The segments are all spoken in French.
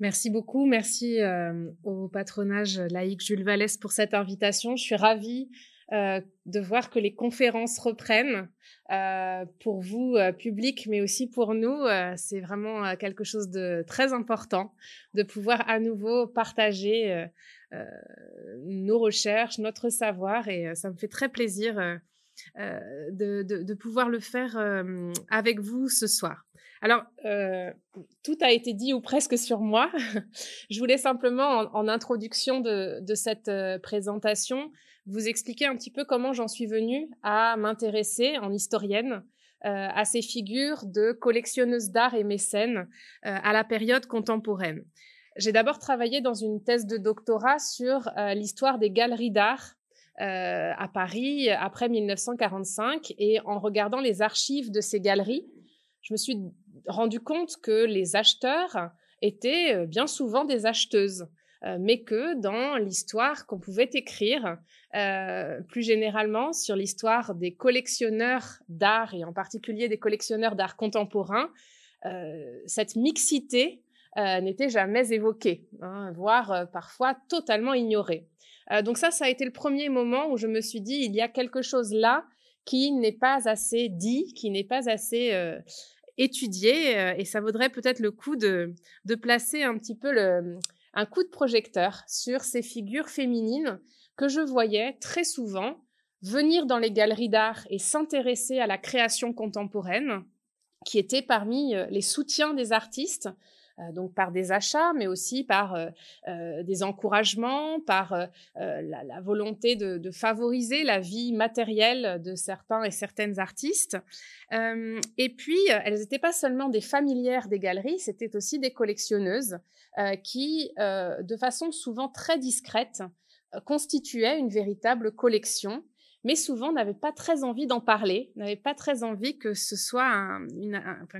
Merci beaucoup. Merci euh, au patronage laïque Jules Vallès pour cette invitation. Je suis ravie euh, de voir que les conférences reprennent euh, pour vous, public, mais aussi pour nous. C'est vraiment quelque chose de très important de pouvoir à nouveau partager nos recherches, notre savoir, et ça me fait très plaisir de, de, pouvoir le faire avec vous ce soir. Alors, euh, tout a été dit ou presque sur moi. Je voulais simplement, en, introduction de, cette euh, présentation, vous expliquer un petit peu comment j'en suis venue à m'intéresser en historienne euh, à ces figures de collectionneuses d'art et mécènes à la période contemporaine. J'ai d'abord travaillé dans une thèse de doctorat sur l'histoire des galeries d'art à Paris après 1945 et en regardant les archives de ces galeries, je me suis rendu compte que les acheteurs étaient euh, bien souvent des acheteuses, euh, mais que dans l'histoire qu'on pouvait écrire, euh, plus généralement sur l'histoire des collectionneurs d'art et en particulier des collectionneurs d'art contemporain, cette mixité n'était jamais évoquée, hein, voire parfois totalement ignorée. donc ça, ça a été le premier moment où je me suis dit, il y a quelque chose là qui n'est pas assez dit, qui n'est pas assez étudier euh, et ça vaudrait peut-être le coup de, placer un petit peu le, un coup de projecteur sur ces figures féminines que je voyais très souvent venir dans les galeries d'art et s'intéresser à la création contemporaine, qui était parmi euh, les soutiens des artistes, donc par des achats, mais aussi par euh, euh, des encouragements, par la, volonté de, favoriser la vie matérielle de certains et certaines artistes. et puis, elles n'étaient pas seulement des familières des galeries, c'était aussi des collectionneuses qui, de façon souvent très discrète, constituaient une véritable collection mais souvent n'avaient pas très envie d'en parler, n'avaient pas très envie que ce soit un,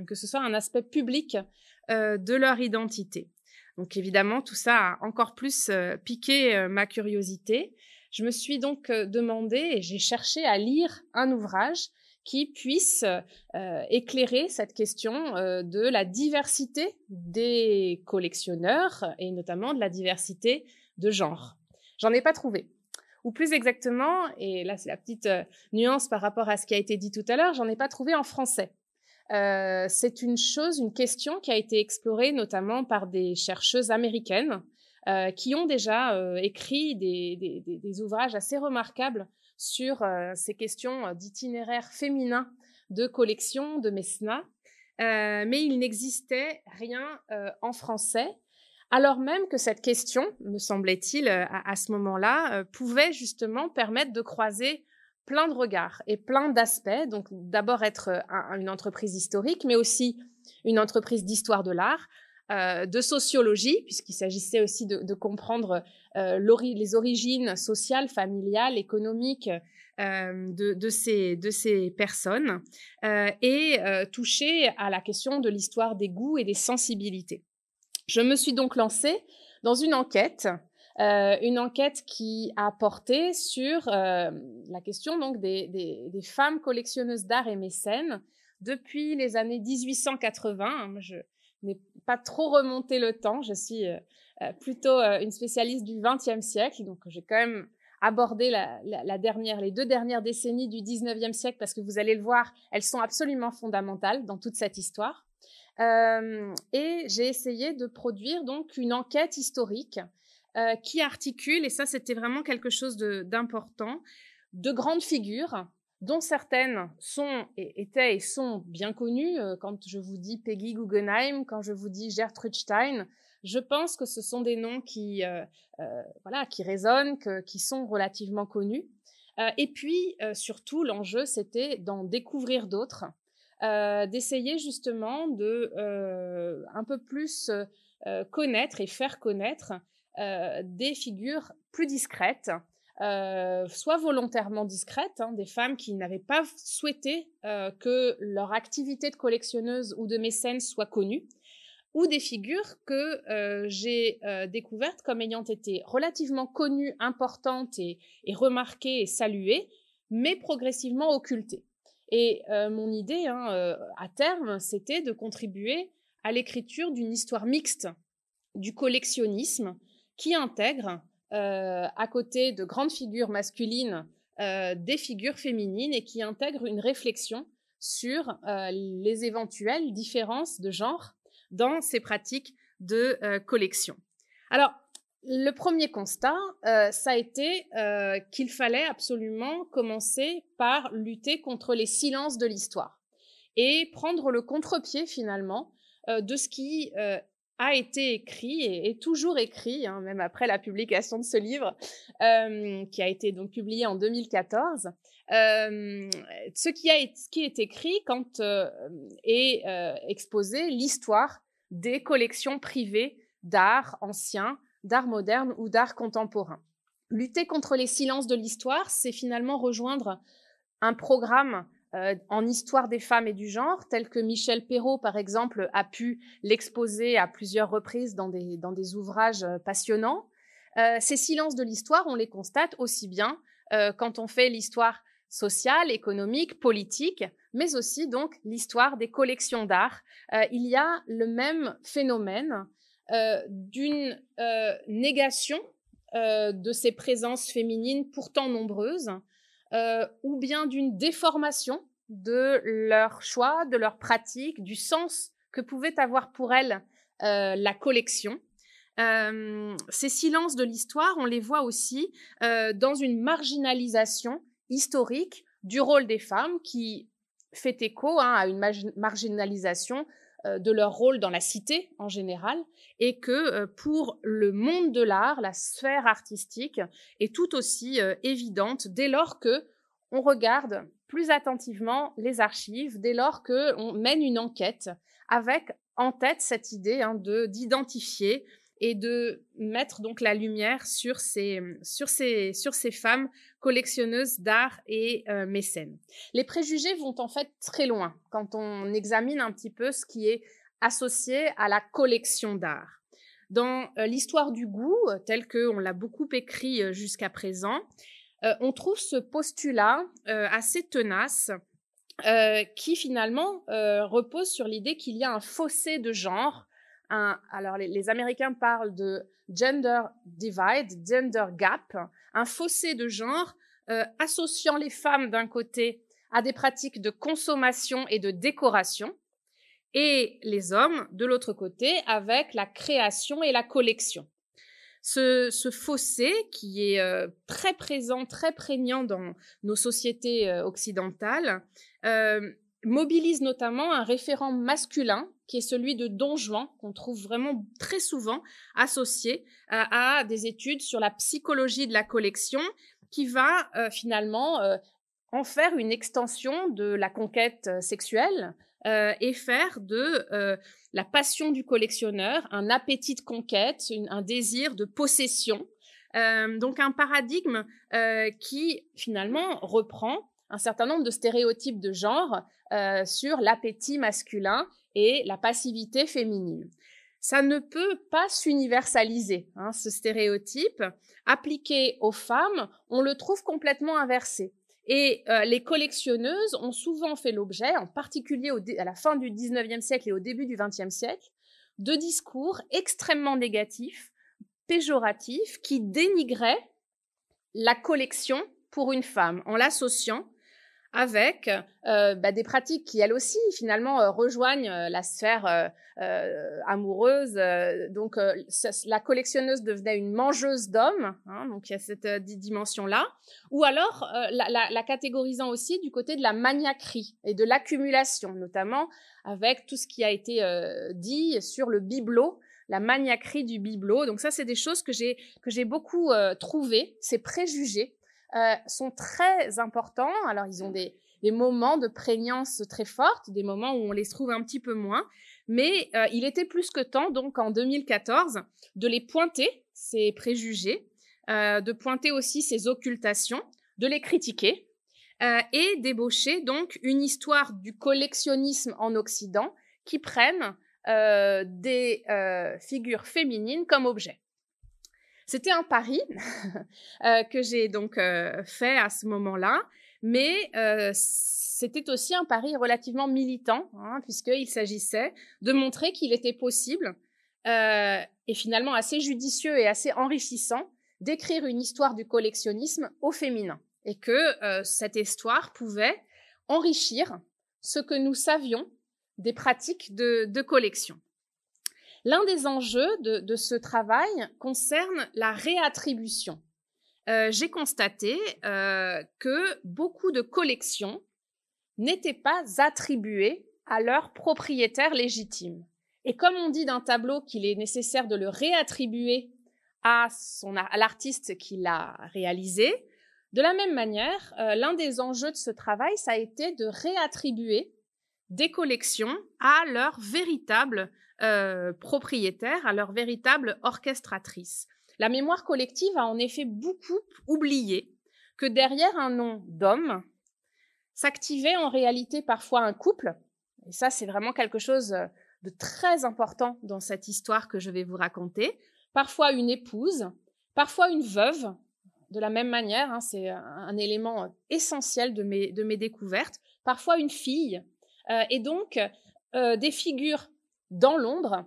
que ce soit un aspect public euh, de leur identité. Donc évidemment, tout ça a encore plus euh, piqué euh, ma curiosité. Je me suis donc demandé et j'ai cherché à lire un ouvrage qui puisse éclairer cette question de la diversité des collectionneurs et notamment de la diversité de genre. J'en ai pas trouvé. Ou plus exactement, et là c'est la petite nuance par rapport à ce qui a été dit tout à l'heure, j'en ai pas trouvé en français. Euh, c'est une chose, une question qui a été explorée notamment par des chercheuses américaines euh, qui ont déjà euh, écrit des, ouvrages assez remarquables sur ces questions d'itinéraire féminin de collection, de mécénat. mais il n'existait rien en français, alors même que cette question, me semblait-il, à, ce moment-là, pouvait justement permettre de croiser plein de regards et plein d'aspects. Donc d'abord être euh, une entreprise historique, mais aussi une entreprise d'histoire de l'art, euh, de sociologie, puisqu'il s'agissait aussi de, comprendre euh, les origines sociales, familiales, économiques de, ces, de ces personnes, et toucher à la question de l'histoire des goûts et des sensibilités. Je me suis donc lancée dans une enquête euh, une enquête qui a porté sur euh, la question donc des, femmes collectionneuses d'art et mécènes depuis les années 1880. Je n'ai pas trop remonté le temps, je suis euh, plutôt une spécialiste du XXe siècle, donc j'ai quand même abordé la, dernière, les deux dernières décennies du XIXe siècle parce que vous allez le voir, elles sont absolument fondamentales dans toute cette histoire. et j'ai essayé de produire donc une enquête historique euh, qui articule, et ça c'était vraiment quelque chose d'important, de, grandes figures dont certaines sont et étaient et sont bien connues. Euh, quand je vous dis Peggy Guggenheim, quand je vous dis Gertrude Stein, je pense que ce sont des noms qui, euh, voilà, qui résonnent, qui sont relativement connus. et puis, surtout, l'enjeu, c'était d'en découvrir d'autres, d'essayer justement de un peu plus connaître et faire connaître des figures plus discrètes, euh, soit volontairement discrètes, hein, des femmes qui n'avaient pas souhaité euh, que leur activité de collectionneuse ou de mécène soit connue, ou des figures que j'ai découvertes comme ayant été relativement connues, importantes et, remarquées et saluées, mais progressivement occultées. Et mon idée, hein, à terme, c'était de contribuer à l'écriture d'une histoire mixte du collectionnisme qui intègre, à côté de grandes figures masculines, des figures féminines et qui intègre une réflexion sur les éventuelles différences de genre dans ces pratiques de collection. Alors, le premier constat, euh, ça a été euh, qu'il fallait absolument commencer par lutter contre les silences de l'histoire et prendre le contre-pied finalement euh, de ce qui a été écrit et est toujours écrit, hein, même après la publication de ce livre, qui a été donc publié en 2014. ce, qui a, est écrit quand est exposé l'histoire des collections privées d'art ancien d'art moderne ou d'art contemporain. Lutter contre les silences de l'histoire, c'est finalement rejoindre un programme euh, en histoire des femmes et du genre, tel que Michel Perrault, par exemple, a pu l'exposer à plusieurs reprises dans des, ouvrages euh, passionnants. Euh, ces silences de l'histoire, on les constate aussi bien quand on fait l'histoire sociale, économique, politique, mais aussi donc l'histoire des collections d'art. il y a le même phénomène d'une négation de ces présences féminines pourtant nombreuses, ou bien d'une déformation de leur choix, de leur pratique, du sens que pouvait avoir pour elles la collection. ces silences de l'histoire, on les voit aussi dans une marginalisation historique du rôle des femmes qui fait écho hein, à une marginalisation euh, de leur rôle dans la cité en général, et que euh, pour le monde de l'art, la sphère artistique est tout aussi euh, évidente dès lors que on regarde plus attentivement les archives, dès lors que on mène une enquête avec en tête cette idée hein, de d'identifier et de mettre donc la lumière sur ces, sur ces, sur ces femmes collectionneuses d'art et euh, mécènes. Les préjugés vont en fait très loin quand on examine un petit peu ce qui est associé à la collection d'art. Dans euh, l'histoire du goût, tel qu'on l'a beaucoup écrit euh, jusqu'à présent, on trouve ce postulat assez tenace qui finalement repose sur l'idée qu'il y a un fossé de genre alors les, Américains parlent de gender divide, gender gap, un fossé de genre euh, associant les femmes d'un côté à des pratiques de consommation et de décoration, et les hommes de l'autre côté avec la création et la collection. Ce, fossé qui est euh, très présent, très prégnant dans nos sociétés euh, occidentales, mobilise notamment un référent masculin qui est celui de Don Juan, qu'on trouve vraiment très souvent associé euh, à, des études sur la psychologie de la collection, qui va euh, finalement euh, en faire une extension de la conquête sexuelle et faire de la passion du collectionneur un appétit de conquête, un désir de possession. donc un paradigme qui finalement reprend un certain nombre de stéréotypes de genre sur l'appétit masculin et la passivité féminine. Ça ne peut pas s'universaliser, hein, ce stéréotype. Appliqué aux femmes, on le trouve complètement inversé. Et euh, les collectionneuses ont souvent fait l'objet, en particulier à la fin du 19e siècle et au début du 20e siècle, de discours extrêmement négatifs, péjoratifs, qui dénigraient la collection pour une femme en l'associant avec euh, bah, des pratiques qui, elles aussi, finalement, euh, rejoignent euh, la sphère amoureuse. donc, la collectionneuse devenait une mangeuse d'hommes, hein, donc il y a cette dimension-là. Ou alors, la, catégorisant aussi du côté de la maniaquerie et de l'accumulation, notamment avec tout ce qui a été dit sur le bibelot, la maniaquerie du bibelot. Donc ça, c'est des choses que j'ai que j'ai beaucoup trouvées, ces préjugés euh, sont très importants. Alors, ils ont des, moments de prégnance très fortes, des moments où on les trouve un petit peu moins. Mais euh, il était plus que temps, donc en 2014, de les pointer, ces préjugés, euh, de pointer aussi ces occultations, de les critiquer et d'ébaucher donc une histoire du collectionnisme en Occident qui prenne des figures féminines comme objet. C'était un pari euh, que j'ai donc euh, fait à ce moment-là, mais euh, c'était aussi un pari relativement militant, hein, puisqu'il s'agissait de montrer qu'il était possible est finalement assez judicieux et assez enrichissant d'écrire une histoire du collectionnisme au féminin et que cette histoire pouvait enrichir ce que nous savions des pratiques de, collection. L'un des enjeux de, ce travail concerne la réattribution. Euh, j'ai constaté euh, que beaucoup de collections n'étaient pas attribuées à leur propriétaire légitime. Et comme on dit d'un tableau qu'il est nécessaire de le réattribuer à, à l'artiste qui l'a réalisé, de la même manière, euh, l'un des enjeux de ce travail, ça a été de réattribuer des collections à leur véritable euh, propriétaire, à leur véritable orchestratrice. La mémoire collective a en effet beaucoup oublié que derrière un nom d'homme s'activait en réalité parfois un couple, et ça c'est vraiment quelque chose de très important dans cette histoire que je vais vous raconter, parfois une épouse, parfois une veuve, de la même manière, hein, c'est un, élément essentiel de mes, découvertes, parfois une fille, euh, et donc, euh, des figures dans l'ombre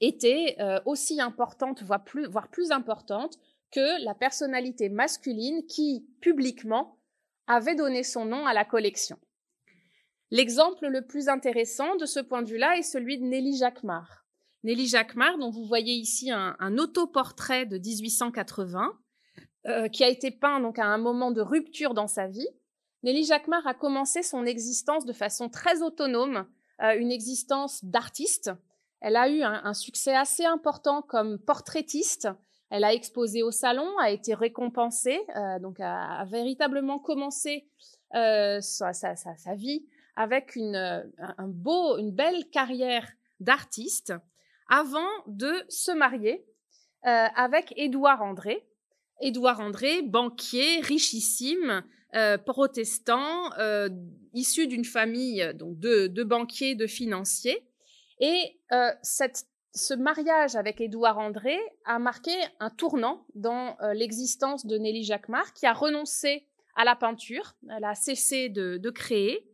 étaient euh, aussi importantes, voire plus, importantes, que la personnalité masculine qui, publiquement, avait donné son nom à la collection. L'exemple le plus intéressant de ce point de vue-là est celui de Nelly Jacquemart. Nelly Jacquemart, dont vous voyez ici un, autoportrait de 1880, qui a été peint donc à un moment de rupture dans sa vie, Nelly Jacquemart a commencé son existence de façon très autonome, euh, une existence d'artiste. Elle a eu un, succès assez important comme portraitiste. Elle a exposé au salon, a été récompensée, euh, donc a, véritablement commencé euh, sa, vie avec une, belle carrière d'artiste avant de se marier avec Édouard André. Édouard André, banquier, richissime, euh, protestant, euh, issu d'une famille donc de, banquiers, de financiers. Et euh, ce mariage avec Édouard André a marqué un tournant dans l'existence de Nelly Jacquemart, qui a renoncé à la peinture, elle a cessé de, de créer,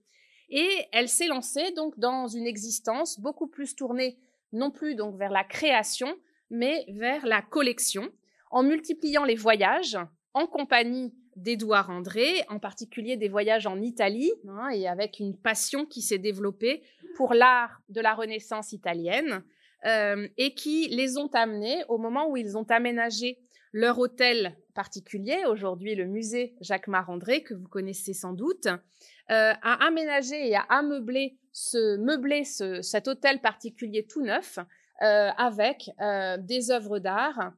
et elle s'est lancée donc dans une existence beaucoup plus tournée non plus donc vers la création, mais vers la collection, en multipliant les voyages en compagnie d'Édouard André, en particulier des voyages en Italie, hein, et avec une passion qui s'est développée pour l'art de la Renaissance italienne, euh, et qui les ont amenés au moment où ils ont aménagé leur hôtel particulier, aujourd'hui le musée Jacques Marandré, que vous connaissez sans doute, euh, à aménager et à ameubler ce, meubler cet hôtel particulier tout neuf euh, avec des œuvres d'art,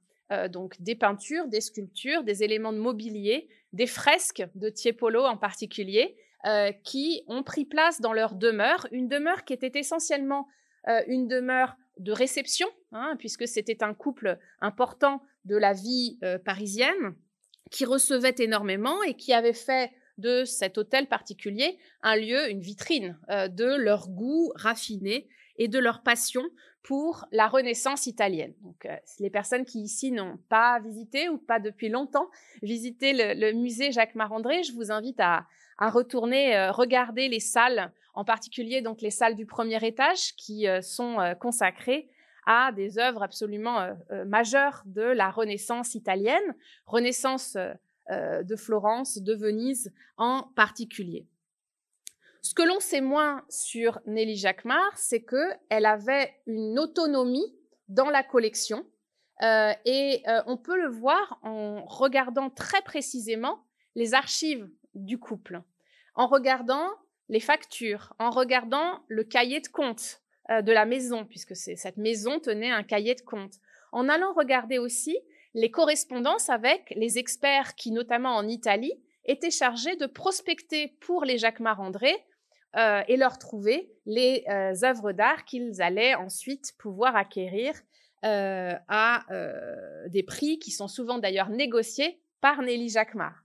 donc des peintures, des sculptures, des éléments de mobilier des fresques de Tiepolo en particulier, euh, qui ont pris place dans leur demeure, une demeure qui était essentiellement euh, une demeure de réception, hein, puisque c'était un couple important de la vie euh, parisienne, qui recevait énormément et qui avait fait de cet hôtel particulier un lieu, une vitrine de leur goût raffiné et de leur passion pour la Renaissance italienne. Donc, euh, les personnes qui ici n'ont pas visité ou pas depuis longtemps visité le, musée Jacques Marandré, je vous invite à, retourner euh, regarder les salles, en particulier donc les salles du premier étage qui euh, sont consacrées à des œuvres absolument majeures de la Renaissance italienne, Renaissance de Florence, de Venise en particulier. Ce que l'on sait moins sur Nelly Jacquemart, c'est qu'elle avait une autonomie dans la collection euh, et euh, on peut le voir en regardant très précisément les archives du couple, en regardant les factures, en regardant le cahier de compte euh, de la maison, puisque cette maison tenait un cahier de compte, en allant regarder aussi les correspondances avec les experts qui, notamment en Italie, étaient chargés de prospecter pour les Jacquemart André euh, et leur trouver les euh, œuvres d'art qu'ils allaient ensuite pouvoir acquérir euh, à des prix qui sont souvent d'ailleurs négociés par Nelly Jacquemart.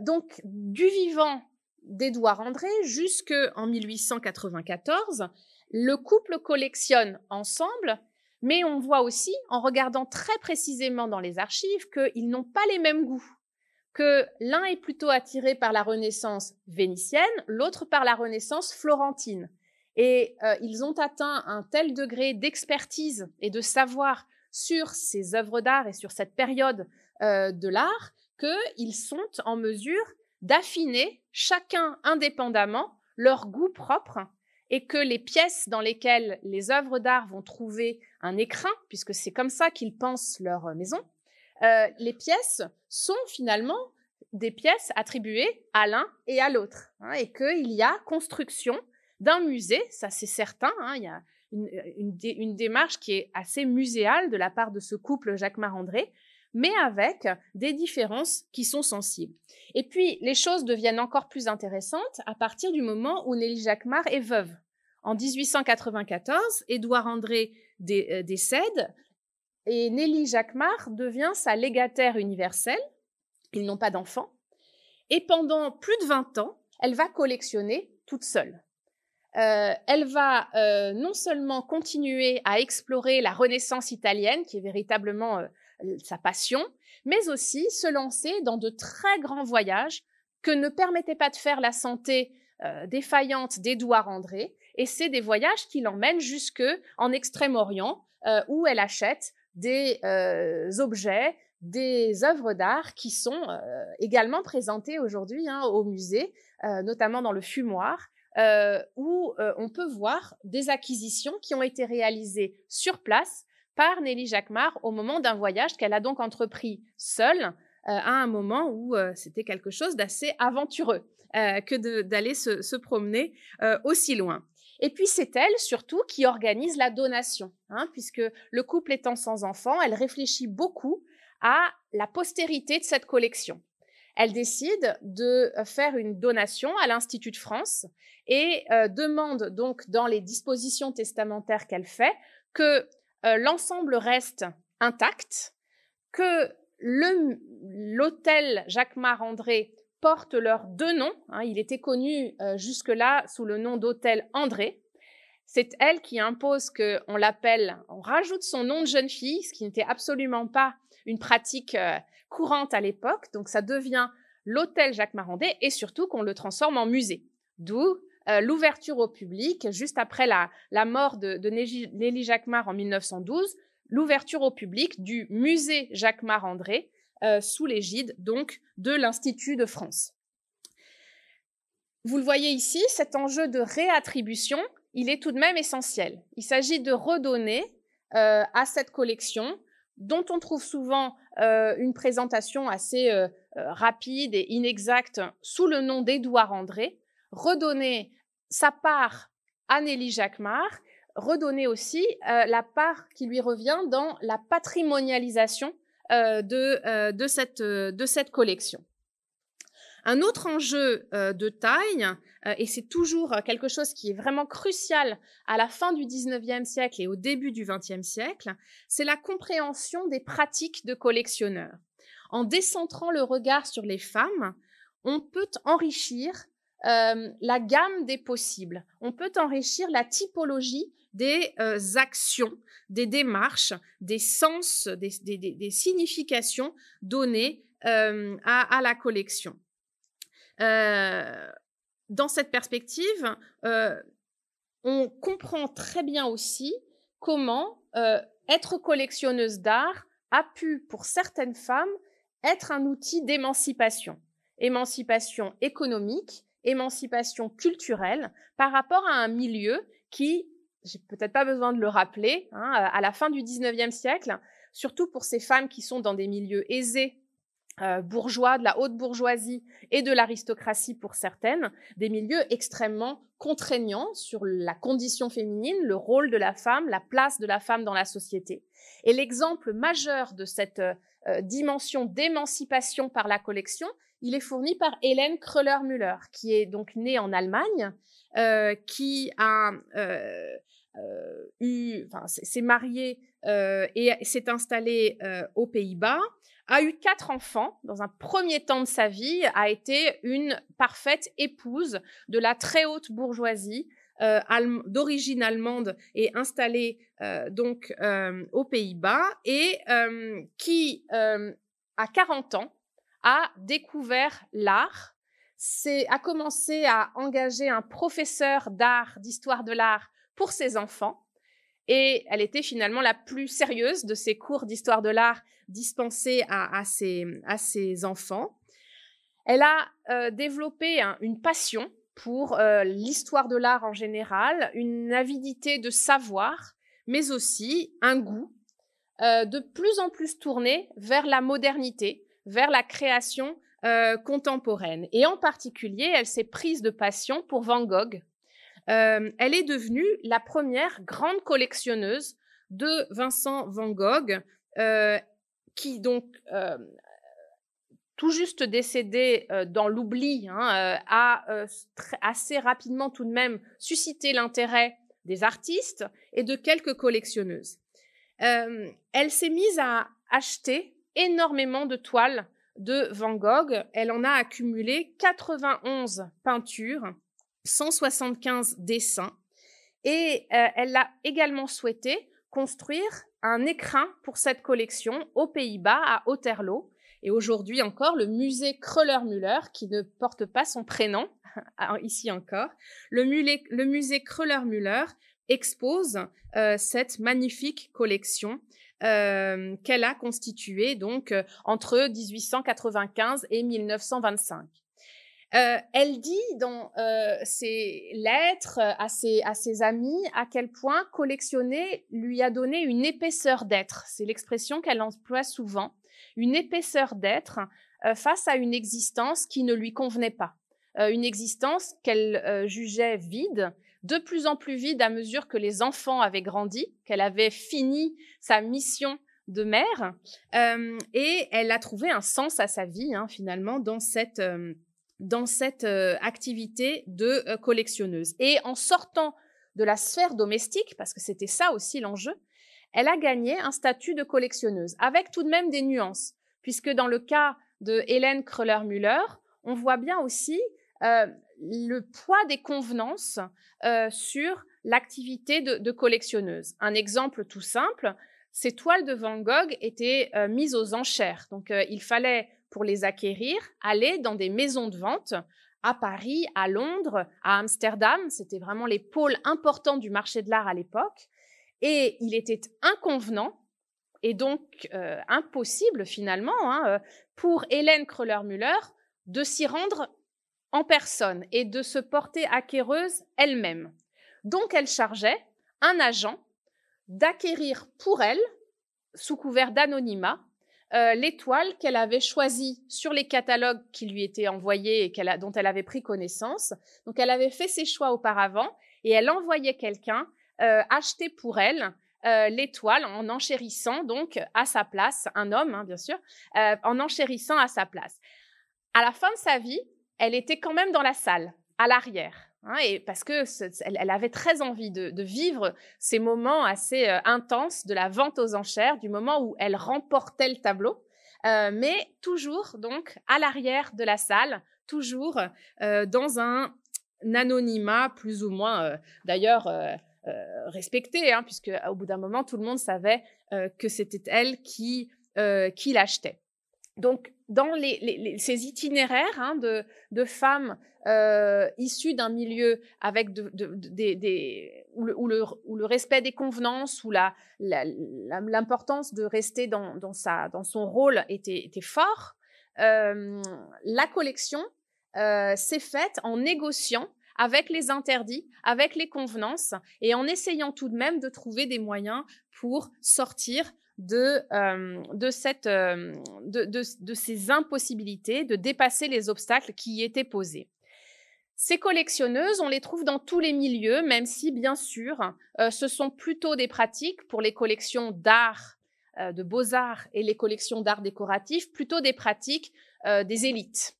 donc, du vivant d'Édouard André jusqu'en 1894, le couple collectionne ensemble, mais on voit aussi, en regardant très précisément dans les archives, qu'ils n'ont pas les mêmes goûts que l'un est plutôt attiré par la Renaissance vénitienne, l'autre par la Renaissance florentine. Et ils ont atteint un tel degré d'expertise et de savoir sur ces œuvres d'art et sur cette période de l'art qu'ils sont en mesure d'affiner chacun indépendamment leur goût propre et que les pièces dans lesquelles les œuvres d'art vont trouver un écrin, puisque c'est comme ça qu'ils pensent leur maison, les pièces sont finalement des pièces attribuées à l'un et à l'autre, hein, et qu'il y a construction d'un musée, ça c'est certain, hein, il y a une, démarche qui est assez muséale de la part de ce couple Jacques Marandré, mais avec des différences qui sont sensibles. Et puis, les choses deviennent encore plus intéressantes à partir du moment où Nelly Jacquemart est veuve. En 1894, Édouard André euh, décède et Nelly Jacquemart devient sa légataire universelle, ils n'ont pas d'enfants. Et pendant plus de 20 ans, elle va collectionner toute seule. Euh, elle va euh, non seulement continuer à explorer la Renaissance italienne, qui est véritablement euh, sa passion, mais aussi se lancer dans de très grands voyages que ne permettait pas de faire la santé défaillante d'Édouard André. Et c'est des voyages qui l'emmènent jusque en Extrême-Orient, où elle achète des objets, des œuvres d'art qui sont euh, également présentées aujourd'hui hein, au musée, euh, notamment dans le fumoir, euh, où on peut voir des acquisitions qui ont été réalisées sur place par Nelly Jacquemart au moment d'un voyage qu'elle a donc entrepris seule à un moment où c'était quelque chose d'assez aventureux que d'aller se, promener aussi loin. Et puis c'est elle surtout qui organise la donation, hein, puisque le couple étant sans enfant, elle réfléchit beaucoup à la postérité de cette collection. Elle décide de faire une donation à l'Institut de France et euh, demande donc dans les dispositions testamentaires qu'elle fait que euh, l'ensemble reste intact, que l'hôtel Jacques André porte leurs deux noms. Hein. il était connu euh, jusque-là sous le nom d'hôtel André. C'est elle qui impose qu'on l'appelle, on rajoute son nom de jeune fille, ce qui n'était absolument pas une pratique euh, courante à l'époque. Donc ça devient l'hôtel Jacques Marandé et surtout qu'on le transforme en musée. D'où euh, l'ouverture au public, juste après la, mort de, Nelly Jacquemart en 1912, l'ouverture au public du musée Jacques Marandré euh, sous l'égide donc de l'Institut de France. Vous le voyez ici, cet enjeu de réattribution, il est tout de même essentiel. Il s'agit de redonner à cette collection dont on trouve souvent euh, une présentation assez euh, euh, rapide et inexacte sous le nom d'Édouard André, redonner sa part à Nelly Jacquemart, redonner aussi la part qui lui revient dans la patrimonialisation de cette collection. Un autre enjeu euh, de taille, euh, et c'est toujours euh, quelque chose qui est vraiment crucial à la fin du 19e siècle et au début du 20e siècle, c'est la compréhension des pratiques de collectionneurs. En décentrant le regard sur les femmes, on peut enrichir la gamme des possibles, on peut enrichir la typologie des actions, des démarches, des sens, des, significations données à, la collection. Dans cette perspective, on comprend très bien aussi comment être collectionneuse d'art a pu, pour certaines femmes, être un outil d'émancipation. Émancipation économique, émancipation culturelle, par rapport à un milieu qui, j'ai peut-être pas besoin de le rappeler, hein, à la fin du 19e siècle, surtout pour ces femmes qui sont dans des milieux aisés euh, bourgeois, de la haute bourgeoisie et de l'aristocratie pour certaines, des milieux extrêmement contraignants sur la condition féminine, le rôle de la femme, la place de la femme dans la société. Et l'exemple majeur de cette euh, dimension d'émancipation par la collection, il est fourni par Hélène Kröller-Müller, qui est donc née en Allemagne, euh, qui a eu, enfin, s'est mariée et s'est installée aux Pays-Bas a eu quatre enfants dans un premier temps de sa vie, a été une parfaite épouse de la très haute bourgeoisie euh, d'origine allemande et installée euh, donc euh, aux Pays-Bas et qui à 40 ans a découvert l'art, a commencé à engager un professeur d'art, d'histoire de l'art pour ses enfants. Et elle était finalement la plus sérieuse de ces cours d'histoire de l'art dispensés à, ses, enfants. Elle a euh, développé une passion pour euh, l'histoire de l'art en général, une avidité de savoir, mais aussi un goût euh, de plus en plus tourné vers la modernité, vers la création contemporaine. Et en particulier, elle s'est prise de passion pour Van Gogh, euh, elle est devenue la première grande collectionneuse de Vincent Van Gogh, euh, qui donc euh, tout juste décédé dans l'oubli, hein, a assez rapidement tout de même suscité l'intérêt des artistes et de quelques collectionneuses. elle s'est mise à acheter énormément de toiles de Van Gogh. Elle en a accumulé 91 peintures 175 dessins. Et euh, elle a également souhaité construire un écrin pour cette collection aux Pays-Bas, à Otterlo. Et aujourd'hui encore, le musée Kröller-Müller, qui ne porte pas son prénom, ici encore, le, musée, Kröller-Müller expose euh, cette magnifique collection euh, qu'elle a constituée donc entre 1895 et 1925. Euh, elle dit dans euh, ses lettres à ses, à ses amis à quel point collectionner lui a donné une épaisseur d'être. C'est l'expression qu'elle emploie souvent. Une épaisseur d'être euh, face à une existence qui ne lui convenait pas. une existence qu'elle jugeait vide, de plus en plus vide à mesure que les enfants avaient grandi, qu'elle avait fini sa mission de mère, et elle a trouvé un sens à sa vie hein, finalement dans cette dans cette euh, activité de euh, collectionneuse. Et en sortant de la sphère domestique, parce que c'était ça aussi l'enjeu, elle a gagné un statut de collectionneuse, avec tout de même des nuances, puisque dans le cas de Hélène Kröller-Müller, on voit bien aussi euh, le poids des convenances sur l'activité de, de, collectionneuse. Un exemple tout simple, ces toiles de Van Gogh étaient mises aux enchères. Donc il fallait pour les acquérir, aller dans des maisons de vente à Paris, à Londres, à Amsterdam. C'était vraiment les pôles importants du marché de l'art à l'époque. Et il était inconvenant et donc euh, impossible finalement hein, euh, pour Hélène Kröller-Müller de s'y rendre en personne et de se porter acquéreuse elle-même. Donc elle chargeait un agent d'acquérir pour elle, sous couvert d'anonymat, euh, l'étoile qu'elle avait choisie sur les catalogues qui lui étaient envoyés et dont elle avait pris connaissance. Donc elle avait fait ses choix auparavant et elle envoyait quelqu'un euh, acheter pour elle euh, l'étoile en enchérissant donc à sa place, un homme hein, bien sûr, en enchérissant à sa place. À la fin de sa vie, elle était quand même dans la salle, à l'arrière. Hein, et parce que elle, avait très envie de, vivre ces moments assez euh, intenses de la vente aux enchères, du moment où elle remportait le tableau, euh, mais toujours donc à l'arrière de la salle, toujours euh, dans un anonymat plus ou moins, d'ailleurs. respecté, hein, puisque au bout d'un moment, tout le monde savait que c'était elle qui, qui l'achetait. Donc, dans ces itinéraires hein, de, femmes euh, issues d'un milieu où, le, respect des convenances, où l'importance de rester dans, son rôle était, fort, euh, la collection euh, s'est faite en négociant avec les interdits, avec les convenances, et en essayant tout de même de trouver des moyens pour sortir de, euh, de, cette, euh, de, de, ces impossibilités de dépasser les obstacles qui y étaient posés. Ces collectionneuses, on les trouve dans tous les milieux, même si, bien sûr, euh, ce sont plutôt des pratiques pour les collections d'art, de beaux-arts et les collections d'art décoratif, plutôt des pratiques des élites.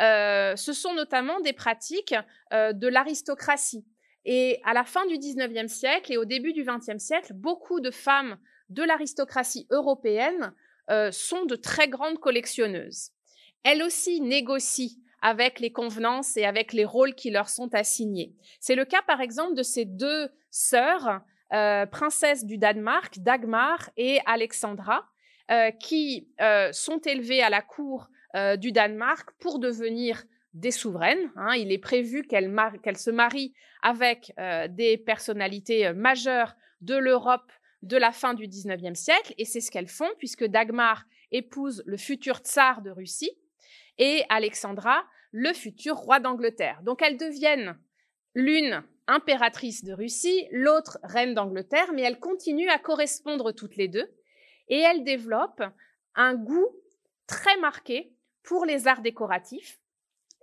ce sont notamment des pratiques de l'aristocratie. Et à la fin du 19e siècle et au début du 20e siècle, beaucoup de femmes de l'aristocratie européenne euh, sont de très grandes collectionneuses. Elles aussi négocient avec les convenances et avec les rôles qui leur sont assignés. C'est le cas par exemple de ces deux sœurs, euh, princesses du Danemark, Dagmar et Alexandra, euh, qui sont élevées à la cour du Danemark pour devenir des souveraines. Hein. Il est prévu qu'elle se marie avec des personnalités majeures de l'Europe de la fin du XIXe siècle, et c'est ce qu'elles font, puisque Dagmar épouse le futur tsar de Russie et Alexandra le futur roi d'Angleterre. Donc elles deviennent l'une impératrice de Russie, l'autre reine d'Angleterre, mais elles continuent à correspondre toutes les deux, et elles développent un goût très marqué pour les arts décoratifs,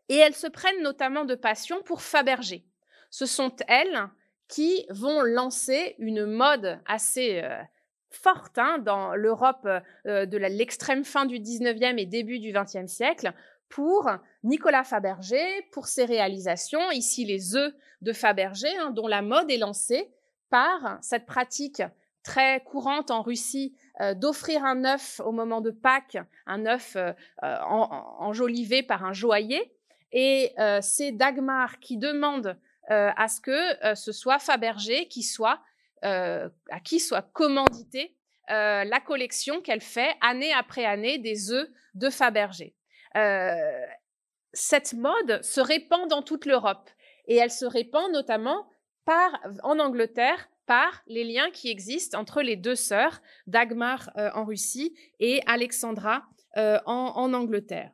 et elles se prennent notamment de passion pour Fabergé. Ce sont elles qui vont lancer une mode assez euh, forte hein, dans l'Europe euh, de l'extrême fin du 19e et début du 20e siècle pour Nicolas Fabergé, pour ses réalisations, ici les œufs de Fabergé, hein, dont la mode est lancée par cette pratique très courante en Russie euh, d'offrir un œuf au moment de Pâques, un œuf enjolivé par un joaillier. Et c'est Dagmar qui demande à ce que euh, ce soit Fabergé qui soit, euh, à qui soit commandité la collection qu'elle fait année après année des œufs de Fabergé. cette mode se répand dans toute l'Europe et elle se répand notamment en Angleterre par les liens qui existent entre les deux sœurs, Dagmar en Russie et Alexandra en, Angleterre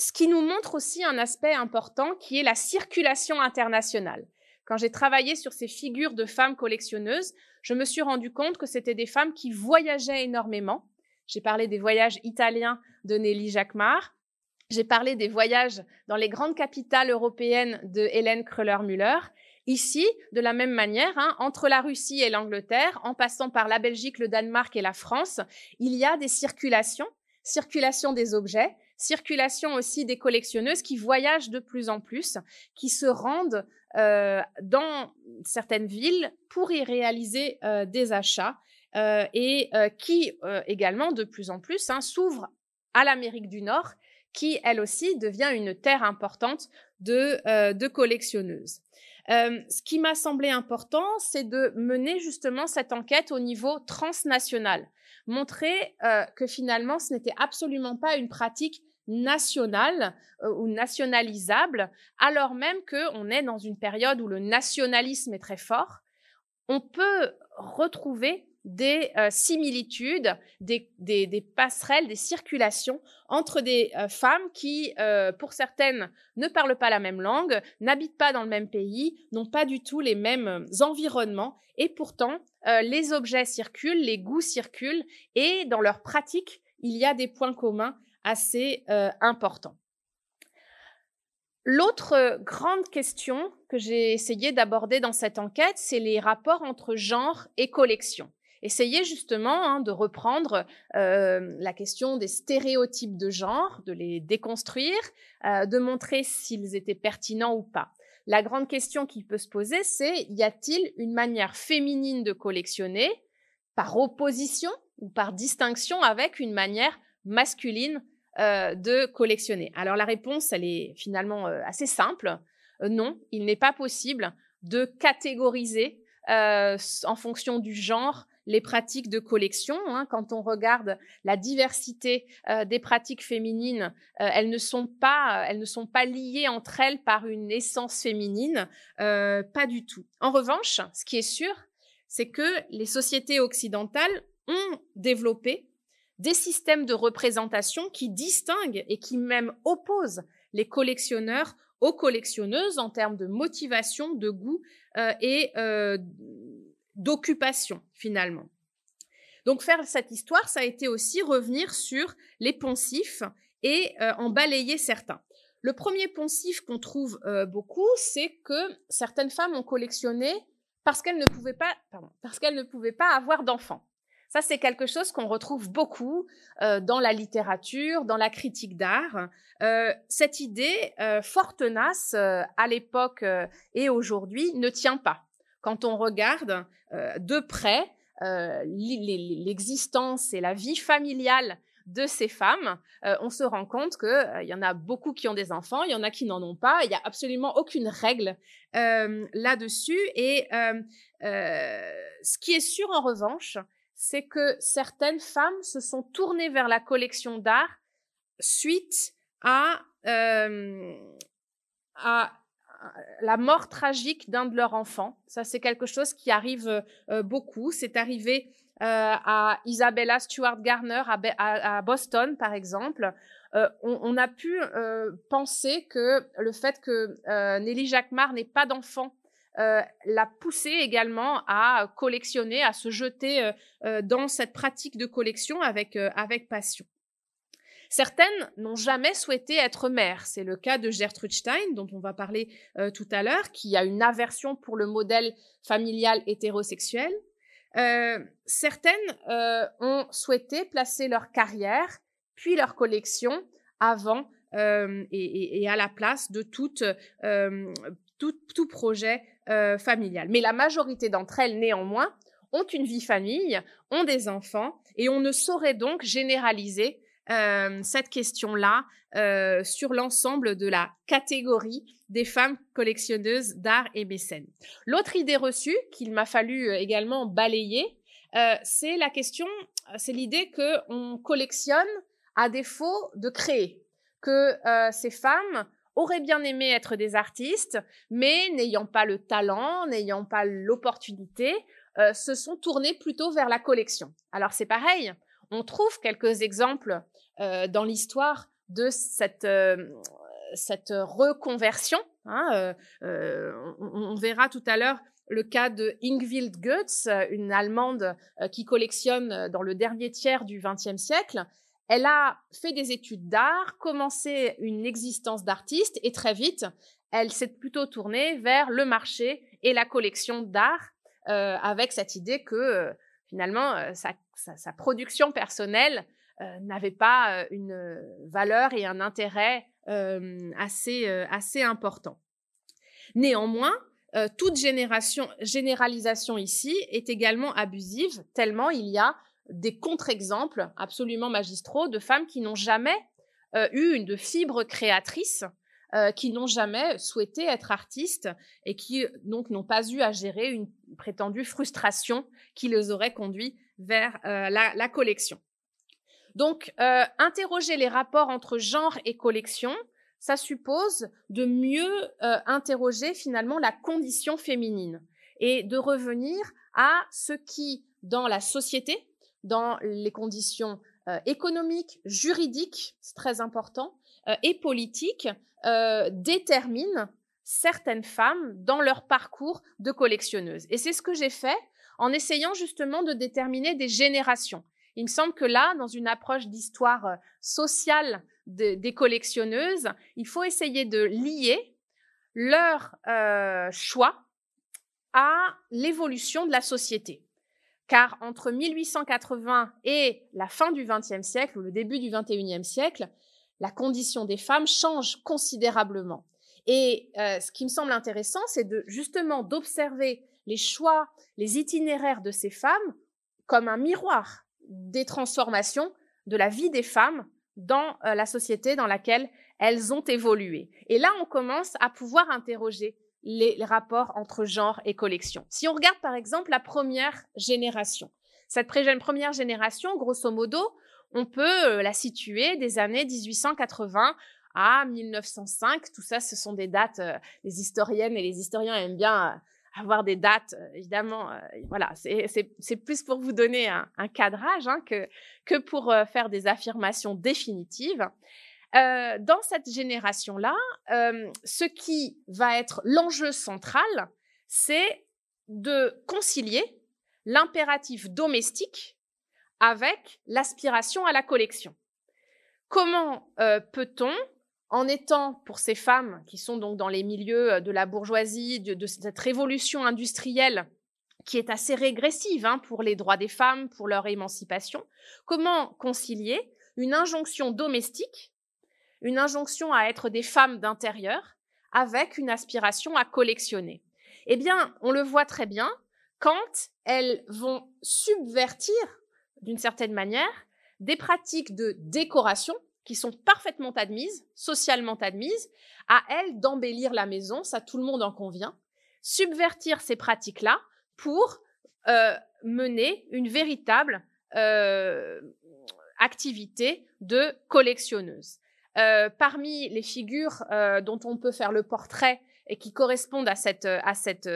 ce qui nous montre aussi un aspect important qui est la circulation internationale. Quand j'ai travaillé sur ces figures de femmes collectionneuses, je me suis rendu compte que c'était des femmes qui voyageaient énormément. J'ai parlé des voyages italiens de Nelly Jacquemart. J'ai parlé des voyages dans les grandes capitales européennes de Hélène Kröller-Müller. Ici, de la même manière, hein, entre la Russie et l'Angleterre, en passant par la Belgique, le Danemark et la France, il y a des circulations, circulation des objets, circulation aussi des collectionneuses qui voyagent de plus en plus, qui se rendent euh, dans certaines villes pour y réaliser euh, des achats euh, et qui également de plus en plus hein, s'ouvrent à l'Amérique du Nord qui elle aussi devient une terre importante de, de collectionneuses. ce qui m'a semblé important, c'est de mener justement cette enquête au niveau transnational, montrer que finalement ce n'était absolument pas une pratique national euh, ou nationalisable, alors même qu'on est dans une période où le nationalisme est très fort, on peut retrouver des euh, similitudes, des, passerelles, des circulations entre des euh, femmes qui, pour certaines, ne parlent pas la même langue, n'habitent pas dans le même pays, n'ont pas du tout les mêmes environnements, et pourtant, les objets circulent, les goûts circulent, et dans leur pratique, il y a des points communs assez euh, important. L'autre euh, grande question que j'ai essayé d'aborder dans cette enquête, c'est les rapports entre genre et collection. Essayer justement hein, de reprendre euh, la question des stéréotypes de genre, de les déconstruire, de montrer s'ils étaient pertinents ou pas. La grande question qui peut se poser, c'est y a-t-il une manière féminine de collectionner par opposition ou par distinction avec une manière masculine euh, de collectionner Alors la réponse, elle est finalement euh, assez simple. Euh, non, il n'est pas possible de catégoriser en fonction du genre les pratiques de collection. Hein. Quand on regarde la diversité des pratiques féminines, elles, ne sont pas, elles ne sont pas liées entre elles par une essence féminine, pas du tout. En revanche, ce qui est sûr, c'est que les sociétés occidentales ont développé des systèmes de représentation qui distinguent et qui même opposent les collectionneurs aux collectionneuses en termes de motivation, de goût euh, et euh, d'occupation finalement. Donc faire cette histoire, ça a été aussi revenir sur les poncifs et euh, en balayer certains. Le premier poncif qu'on trouve beaucoup, c'est que certaines femmes ont collectionné parce qu'elles ne pouvaient pas, parce qu'elles ne pouvaient pas avoir d'enfants. Ça, c'est quelque chose qu'on retrouve beaucoup euh, dans la littérature, dans la critique d'art. Euh, cette idée euh, fort tenace à l'époque et aujourd'hui ne tient pas. Quand on regarde de près l'existence et la vie familiale de ces femmes, on se rend compte qu'il y en a beaucoup qui ont des enfants, il y en a qui n'en ont pas, il n'y a absolument aucune règle là-dessus. Et ce qui est sûr en revanche, c'est que certaines femmes se sont tournées vers la collection d'art suite à à la mort tragique d'un de leurs enfants. Ça, c'est quelque chose qui arrive beaucoup. C'est arrivé à Isabella Stewart Garner à, Boston, par exemple. on, a pu penser que le fait que Nelly Jacquemart n'ait pas d'enfant l'a poussé également à collectionner, à se jeter dans cette pratique de collection avec, avec passion. Certaines n'ont jamais souhaité être mères. C'est le cas de Gertrude Stein, dont on va parler euh, tout à l'heure, qui a une aversion pour le modèle familial hétérosexuel. Euh, certaines euh, ont souhaité placer leur carrière, puis leur collection avant et, à la place de tout, tout projet familial. Mais la majorité d'entre elles, néanmoins, ont une vie famille, ont des enfants, et on ne saurait donc généraliser euh, cette question-là euh, sur l'ensemble de la catégorie des femmes collectionneuses d'art et mécènes. L'autre idée reçue qu'il m'a fallu euh, également balayer, c'est la question, c'est l'idée qu'on collectionne à défaut de créer, que ces femmes auraient bien aimé être des artistes, mais n'ayant pas le talent, n'ayant pas l'opportunité, se sont tournées plutôt vers la collection. Alors c'est pareil, on trouve quelques exemples euh, dans l'histoire de cette, euh, reconversion. Hein, euh, on, verra tout à l'heure le cas de Ingvild Goetz, une Allemande qui collectionne dans le dernier tiers du XXe siècle. Elle a fait des études d'art, commencé une existence d'artiste et très vite, elle s'est plutôt tournée vers le marché et la collection d'art avec cette idée que finalement sa, production personnelle euh, n'avait pas euh, une valeur et un intérêt euh, assez, assez important. Néanmoins, toute généralisation ici est également abusive, tellement il y a des contre-exemples absolument magistraux de femmes qui n'ont jamais eu une de fibre créatrice, qui n'ont jamais souhaité être artistes et qui donc n'ont pas eu à gérer une prétendue frustration qui les aurait conduits vers la, collection. Donc, euh, interroger les rapports entre genre et collection, ça suppose de mieux euh, interroger finalement la condition féminine et de revenir à ce qui, dans la société, dans les conditions euh, économiques, juridiques, c'est très important, et politiques, détermine certaines femmes dans leur parcours de collectionneuse. Et c'est ce que j'ai fait en essayant justement de déterminer des générations. Il me semble que là, dans une approche d'histoire euh, sociale des collectionneuses, il faut essayer de lier leur euh, choix à l'évolution de la société. Car entre 1880 et la fin du XXe siècle, ou le début du XXIe siècle, la condition des femmes change considérablement. Et euh, ce qui me semble intéressant, c'est justement d'observer les choix, les itinéraires de ces femmes comme un miroir des transformations de la vie des femmes dans euh, la société dans laquelle elles ont évolué. Et là, on commence à pouvoir interroger les, rapports entre genre et collection. Si on regarde par exemple la première génération, cette première génération, grosso modo, on peut euh, la situer des années 1880 à 1905. Tout ça, ce sont des dates, euh, les historiennes et les historiens aiment bien avoir des dates, euh, évidemment, euh, voilà, c'est plus pour vous donner un, cadrage hein, que, que pour euh, faire des affirmations définitives. Dans cette génération-là, ce qui va être l'enjeu central, c'est de concilier l'impératif domestique avec l'aspiration à la collection. Comment peut-on en étant pour ces femmes qui sont donc dans les milieux euh, de la bourgeoisie, de, cette révolution industrielle qui est assez régressive hein, pour les droits des femmes, pour leur émancipation, comment concilier une injonction domestique, une injonction à être des femmes d'intérieur, avec une aspiration à collectionner Eh bien, on le voit très bien quand elles vont subvertir, d'une certaine manière, des pratiques de décoration qui sont parfaitement admises, socialement admises, à elles d'embellir la maison, ça tout le monde en convient, subvertir ces pratiques-là pour euh, mener une véritable euh, activité de collectionneuse. Parmi les figures dont on peut faire le portrait et qui correspondent à cette, cette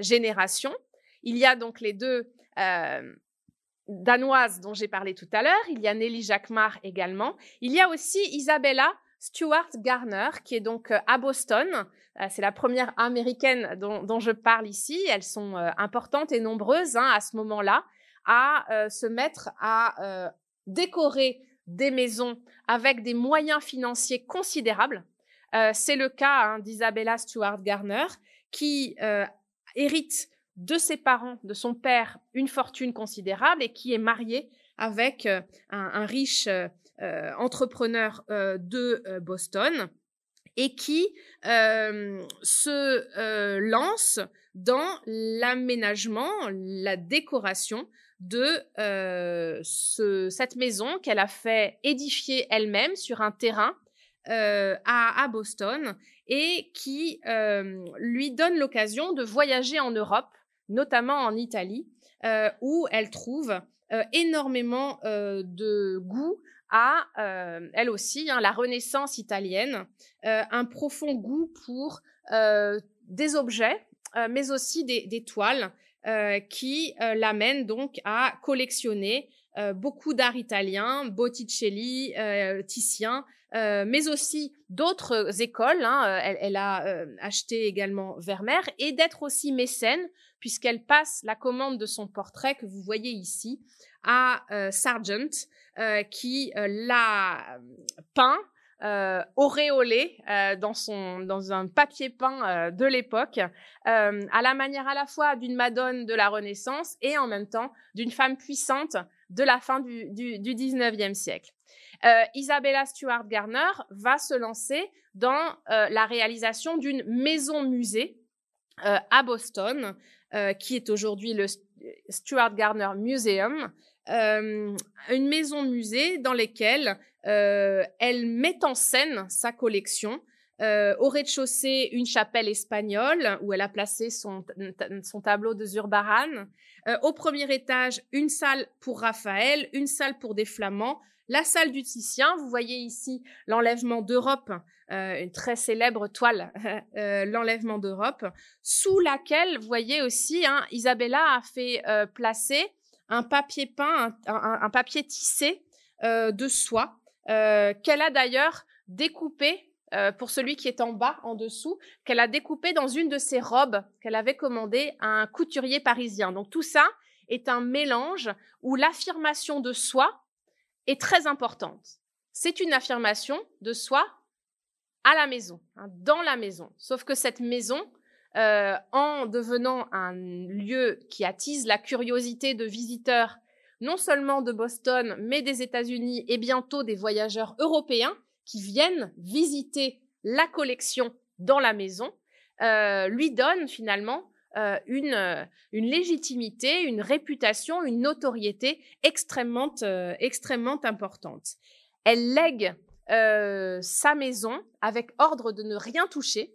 génération, il y a donc les deux danoises dont j'ai parlé tout à l'heure, il y a Nelly Jacquemart également, il y a aussi Isabella Stuart Garner, qui est donc à Boston. C'est la première américaine dont, je parle ici. Elles sont importantes et nombreuses hein, à ce moment-là à se mettre à décorer des maisons avec des moyens financiers considérables. Euh, c'est le cas hein, d'Isabella Stuart Garner, qui euh, hérite de ses parents, de son père, une fortune considérable et qui est mariée avec euh, un, riche entrepreneur de Boston et qui se lance dans l'aménagement, la décoration de cette maison qu'elle a fait édifier elle-même sur un terrain euh, à, Boston et qui euh, lui donne l'occasion de voyager en Europe, notamment en Italie, euh, où elle trouve énormément de goût à, elle aussi, hein, la Renaissance italienne, un profond goût pour des objets, mais aussi des, toiles qui l'amènent donc à collectionner beaucoup d'art italien, Botticelli, Titien, euh, mais aussi d'autres écoles. Hein, euh, elle, a euh, acheté également Vermeer et d'être aussi mécène puisqu'elle passe la commande de son portrait que vous voyez ici à Sargent qui l'a peint euh, auréolé dans, son, dans un papier peint de l'époque, à la manière à la fois d'une Madone de la Renaissance et en même temps d'une femme puissante de la fin du, du, du 19e siècle. Euh, Isabella Stuart Garner va se lancer dans euh, la réalisation d'une maison-musée euh, à Boston, qui est aujourd'hui le Stuart Garner Museum, une maison-musée dans laquelle elle met en scène sa collection. au rez-de-chaussée, une chapelle espagnole où elle a placé son, tableau de Zurbaran. au premier étage, une salle pour Raphaël, une salle pour des flamands, la salle du Titien, vous voyez ici l'enlèvement d'Europe, une très célèbre toile, l'enlèvement d'Europe, sous laquelle, vous voyez aussi, hein, Isabella a fait placer un papier peint, un, papier tissé de soie, qu'elle a d'ailleurs découpé pour celui qui est en bas, en dessous, qu'elle a découpé dans une de ses robes qu'elle avait commandée à un couturier parisien. Donc tout ça est un mélange où l'affirmation de soi est très importante. C'est une affirmation de soi à la maison, hein, dans la maison. Sauf que cette maison, euh, en devenant un lieu qui attise la curiosité de visiteurs, non seulement de Boston, mais des États-Unis et bientôt des voyageurs européens qui viennent visiter la collection dans la maison, euh, lui donne finalement euh, une, légitimité, une réputation, une notoriété extrêmement, extrêmement importante. Elle lègue sa maison avec ordre de ne rien toucher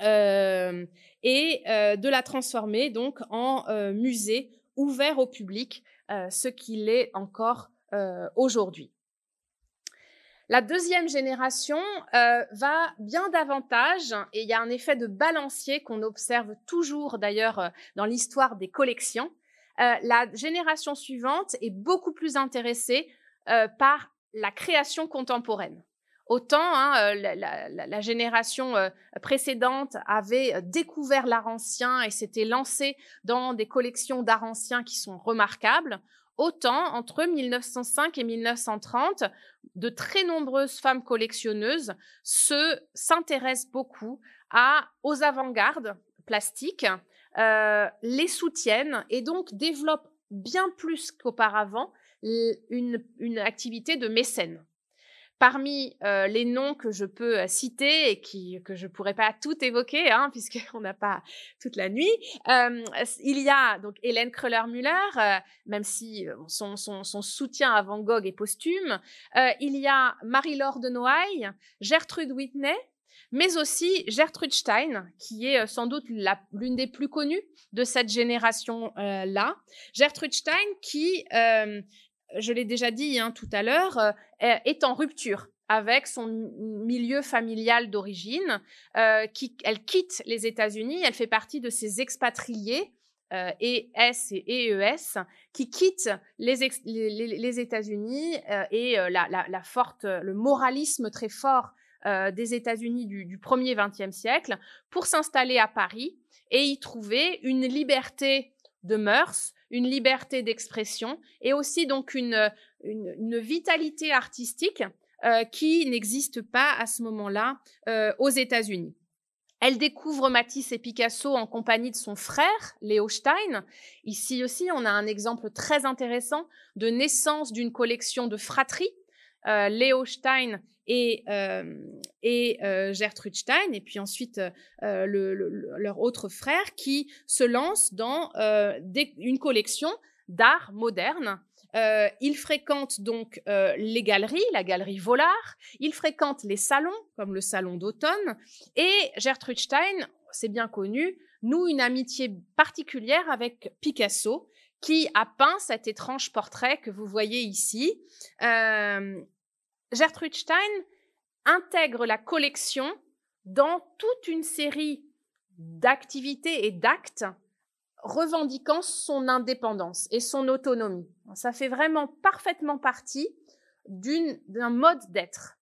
et de la transformer donc en musée ouvert au public, ce qu'il est encore aujourd'hui. La deuxième génération euh, va bien davantage, et il y a un effet de balancier qu'on observe toujours d'ailleurs euh, dans l'histoire des collections. Euh, la génération suivante est beaucoup plus intéressée par la création contemporaine. Autant hein, la, génération précédente avait découvert l'art ancien et s'était lancée dans des collections d'art ancien qui sont remarquables, Autant, entre 1905 et 1930, de très nombreuses femmes collectionneuses se s'intéressent beaucoup à, aux avant-gardes plastiques, euh, les soutiennent et donc développent bien plus qu'auparavant une activité de mécène. Parmi les noms que je peux citer et qui, que je ne pourrais pas tout évoquer, hein, puisqu'on n'a pas toute la nuit, il y a donc Hélène Kröller-Müller, même si son, soutien à Van Gogh est posthume. il y a Marie-Laure de Noailles, Gertrude Whitney, mais aussi Gertrude Stein, qui est sans doute l'une des plus connues de cette génération-là. Gertrude Stein qui je l'ai déjà dit hein, tout à l'heure, euh, est en rupture avec son milieu familial d'origine. Euh, elle quitte les États-Unis, elle fait partie de ces expatriés euh, ES et EES qui quittent les, États-Unis euh, et euh, la, forte, le moralisme très fort euh, des États-Unis du, du premier XXe siècle pour s'installer à Paris et y trouver une liberté de mœurs, une liberté d'expression et aussi donc une, une, une vitalité artistique euh, qui n'existe pas à ce moment-là euh, aux États-Unis. Elle découvre Matisse et Picasso en compagnie de son frère, Léo Stein. Ici aussi, on a un exemple très intéressant de naissance d'une collection de fratries. Euh, Léo Stein et, euh, et euh, Gertrude Stein, et puis ensuite euh, le, le, leur autre frère, qui se lance dans une collection d'art moderne euh, il fréquente donc les galeries, la galerie Vollard. Il fréquente les salons, comme le salon d'automne. Et Gertrude Stein, c'est bien connu, noue une amitié particulière avec Picasso, qui a peint cet étrange portrait que vous voyez ici. Gertrude Stein intègre la collection dans toute une série d'activités et d'actes revendiquant son indépendance et son autonomie. Ça fait vraiment parfaitement partie d'un mode d'être.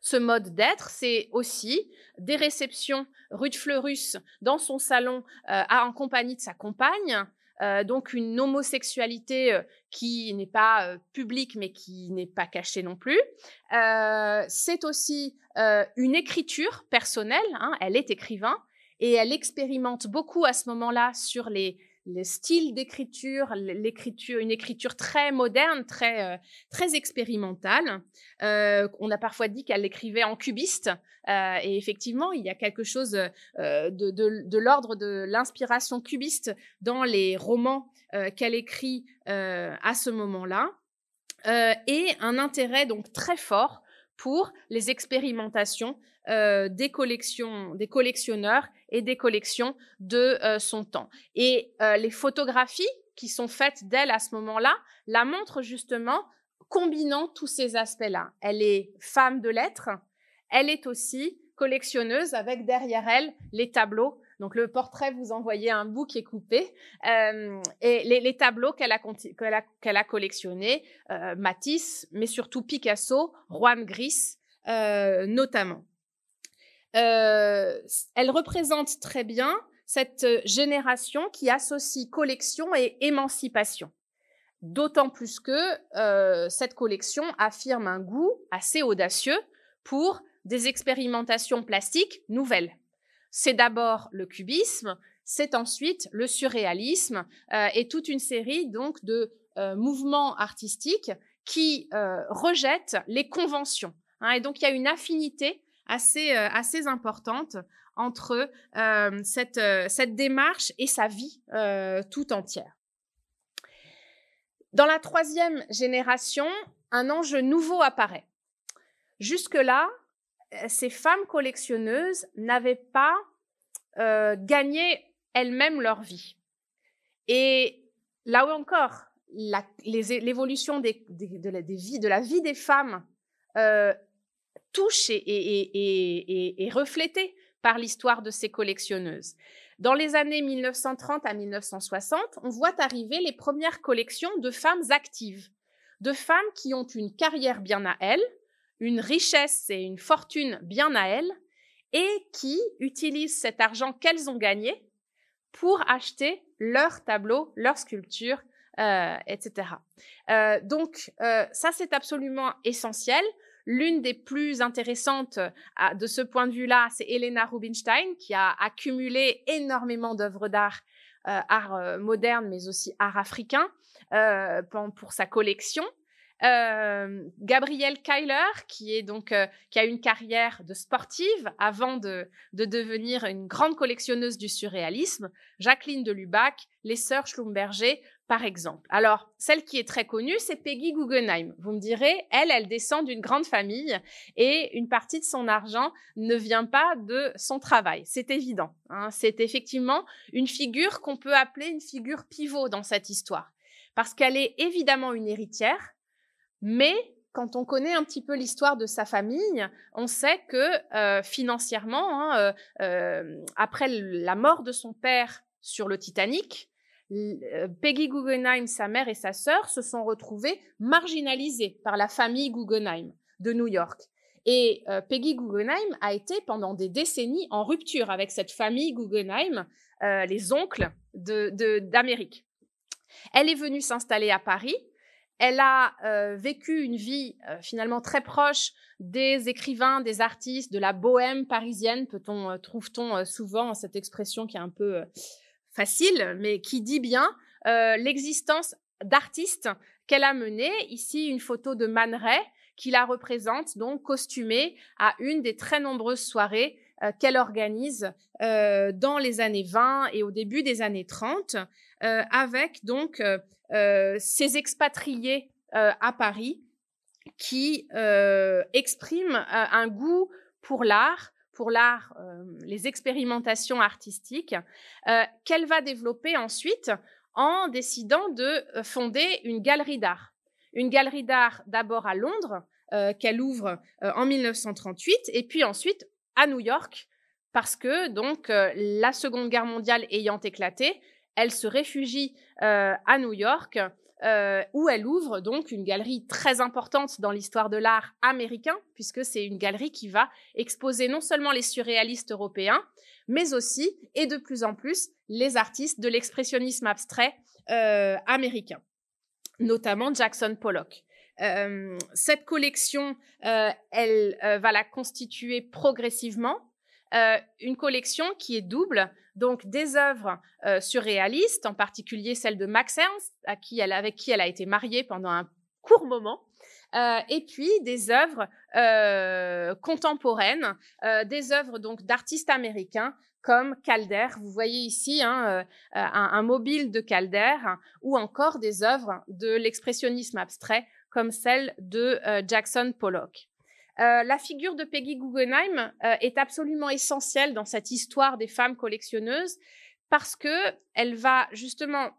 Ce mode d'être, c'est aussi des réceptions rue de Fleurus dans son salon euh, en compagnie de sa compagne, euh, donc une homosexualité euh, qui n'est pas euh, publique mais qui n'est pas cachée non plus. C'est aussi une écriture personnelle, hein, elle est écrivain, et elle expérimente beaucoup à ce moment-là sur les, les styles d'écriture, l'écriture, une écriture très moderne, très euh, très expérimentale. Euh, on a parfois dit qu'elle écrivait en cubiste, euh, et effectivement, il y a quelque chose de, de, de l'ordre de l'inspiration cubiste dans les romans qu'elle écrit à ce moment-là, et un intérêt donc très fort pour les expérimentations euh, des collections, des collectionneurs et des collections de euh, son temps. Et euh, les photographies qui sont faites d'elle à ce moment-là la montrent justement combinant tous ces aspects-là. Elle est femme de lettres, elle est aussi collectionneuse avec derrière elle les tableaux. Donc le portrait, vous envoyez un bout qui est coupé. Euh, et les, tableaux qu'elle a, qu'elle a, a collectionnés, euh, Matisse, mais surtout Picasso, Juan Gris euh, notamment. Euh, elle représente très bien cette génération qui associe collection et émancipation. D'autant plus que euh, cette collection affirme un goût assez audacieux pour des expérimentations plastiques nouvelles. C'est d'abord le cubisme, c'est ensuite le surréalisme euh, et toute une série donc de euh, mouvements artistiques qui euh, rejettent les conventions. Hein, et donc il y a une affinité assez euh, assez importante entre euh, cette cette démarche et sa vie tout entière. Dans la troisième génération, un enjeu nouveau apparaît. Jusque-là, euh, ces femmes collectionneuses n'avaient pas euh, gagné elles-mêmes leur vie. Et là où encore, l'évolution de la vie des femmes euh, touche et, et, reflétée par l'histoire de ces collectionneuses. Dans les années 1930 à 1960, on voit arriver les premières collections de femmes actives, de femmes qui ont une carrière bien à elles, une richesse et une fortune bien à elles et qui utilisent cet argent qu'elles ont gagné pour acheter leurs tableaux, leurs sculptures, euh, etc. Euh, donc euh, ça c'est absolument essentiel. L'une des plus intéressantes à, de ce point de vue-là, c'est Elena Rubinstein qui a accumulé énormément d'œuvres d'art, euh, art moderne mais aussi art africain pour sa collection. Euh, Gabrielle Kyler, qui est donc euh, qui a une carrière de sportive avant de, de devenir une grande collectionneuse du surréalisme, Jacqueline de Lubac, les sœurs Schlumberger, par exemple. Alors, celle qui est très connue, c'est Peggy Guggenheim. Vous me direz, elle, elle descend d'une grande famille et une partie de son argent ne vient pas de son travail. C'est évident. Hein. C'est effectivement une figure qu'on peut appeler une figure pivot dans cette histoire. Parce qu'elle est évidemment une héritière, mais quand on connaît un petit peu l'histoire de sa famille, on sait que financièrement, hein, après la mort de son père sur le Titanic, Peggy Guggenheim, sa mère et sa sœur se sont retrouvées marginalisées par la famille Guggenheim de New York. Et euh, Peggy Guggenheim a été pendant des décennies en rupture avec cette famille Guggenheim, euh, les oncles d'Amérique. Elle est venue s'installer à Paris. Elle a euh, vécu une vie finalement très proche des écrivains, des artistes, de la bohème parisienne, peut-on trouve-t-on souvent cette expression qui est un peu facile, mais qui dit bien l'existence d'artistes qu'elle a menée. Ici, une photo de Man qui la représente, donc costumée à une des très nombreuses soirées euh, qu'elle organise euh, dans les années 20 et au début des années 30, euh, avec donc ces expatriés à Paris qui expriment un goût pour l'art, pour l'art, les expérimentations artistiques, qu'elle va développer ensuite en décidant de fonder une galerie d'art. Une galerie d'art d'abord à Londres, euh, qu'elle ouvre euh, en 1938, et puis ensuite à New York, parce que donc euh, la Seconde Guerre mondiale ayant éclaté, elle se réfugie à New York, où elle ouvre donc une galerie très importante dans l'histoire de l'art américain, puisque c'est une galerie qui va exposer non seulement les surréalistes européens, mais aussi, et de plus en plus, les artistes de l'expressionnisme abstrait américain, notamment Jackson Pollock. Euh, cette collection, euh, elle euh, va la constituer progressivement. une collection qui est double, donc des œuvres surréalistes, en particulier celle de Max Ernst, avec qui elle a été mariée pendant un court moment, et puis des œuvres contemporaines, des œuvres donc d'artistes américains comme Calder. Vous voyez ici hein, un, mobile de Calder ou encore des œuvres de l'expressionnisme abstrait comme celle de euh, Jackson Pollock. Euh, la figure de Peggy Guggenheim euh, est absolument essentielle dans cette histoire des femmes collectionneuses parce que elle va justement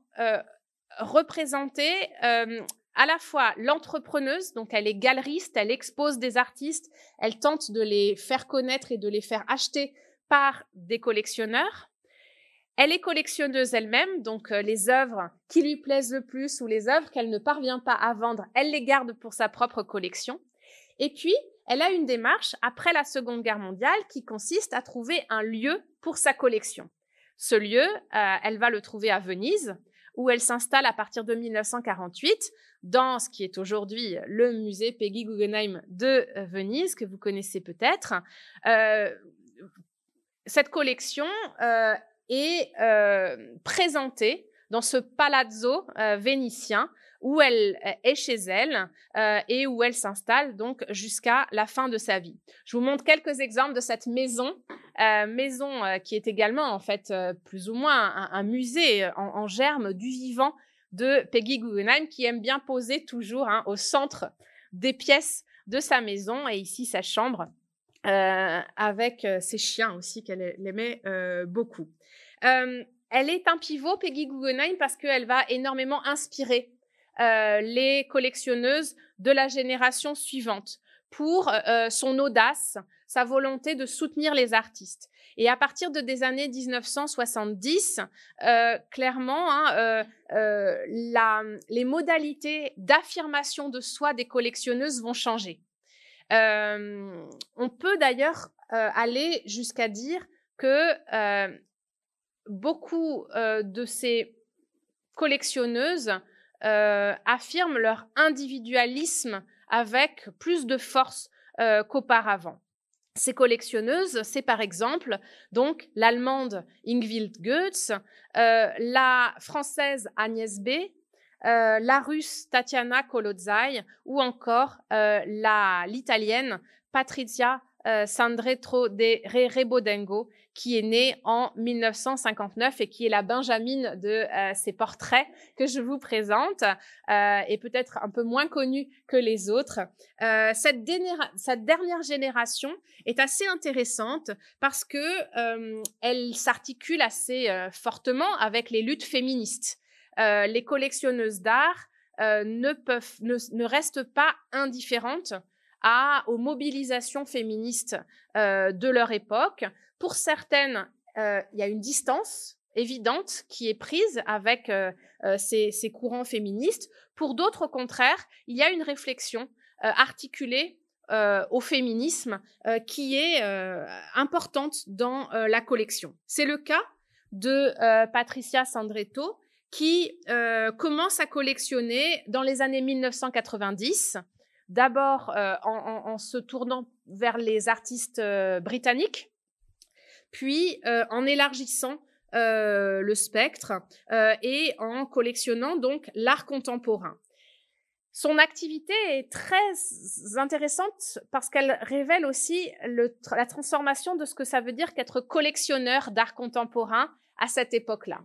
représenter à la fois l'entrepreneuse, donc elle est galeriste, elle expose des artistes, elle tente de les faire connaître et de les faire acheter par des collectionneurs, elle est collectionneuse elle-même, donc euh, les œuvres qui lui plaisent le plus ou les œuvres qu'elle ne parvient pas à vendre, elle les garde pour sa propre collection. Et puis, elle a une démarche après la Seconde Guerre mondiale qui consiste à trouver un lieu pour sa collection. Ce lieu, euh, elle va le trouver à Venise, où elle s'installe à partir de 1948 dans ce qui est aujourd'hui le musée Peggy Guggenheim de euh, Venise, que vous connaissez peut-être. cette collection est euh, présentée dans ce palazzo euh, vénitien où elle euh, est chez elle et où elle s'installe donc jusqu'à la fin de sa vie. Je vous montre quelques exemples de cette maison, maison qui est également en fait plus ou moins un, musée en, germe du vivant de Peggy Guggenheim qui aime bien poser toujours hein, au centre des pièces de sa maison et ici sa chambre avec ses chiens aussi qu'elle aimait beaucoup. Euh, elle est un pivot, Peggy Guggenheim, parce qu'elle va énormément inspirer euh, les collectionneuses de la génération suivante pour euh, son audace, sa volonté de soutenir les artistes. Et à partir de des années 1970, clairement, hein, les modalités d'affirmation de soi des collectionneuses vont changer. on peut d'ailleurs aller jusqu'à dire que beaucoup euh, de ces collectionneuses euh, affirment leur individualisme avec plus de force euh, qu'auparavant. Ces collectionneuses, c'est par exemple donc l'allemande Ingvild Goetz, la française Agnès B, la russe Tatiana Kolodzai ou encore l'italienne Patrizia Sandretro de Rebodengo qui est née en 1959 et qui est la Benjamine de euh, ces portraits que je vous présente euh, et peut-être un peu moins connue que les autres. Euh, cette, cette, dernière génération est assez intéressante parce que elle s'articule assez fortement avec les luttes féministes. les collectionneuses d'art ne, peuvent, ne, restent pas indifférentes à, aux mobilisations féministes de leur époque. Pour certaines, il y a une distance évidente qui est prise avec ces, ces, courants féministes. Pour d'autres, au contraire, il y a une réflexion articulée euh, au féminisme euh, qui est euh, importante dans la collection. C'est le cas de Patricia Sandretto qui commence à collectionner dans les années 1990, d'abord en, se tournant vers les artistes britanniques, puis en élargissant le spectre et en collectionnant donc l'art contemporain. Son activité est très intéressante parce qu'elle révèle aussi la transformation de ce que ça veut dire qu'être collectionneur d'art contemporain à cette époque-là.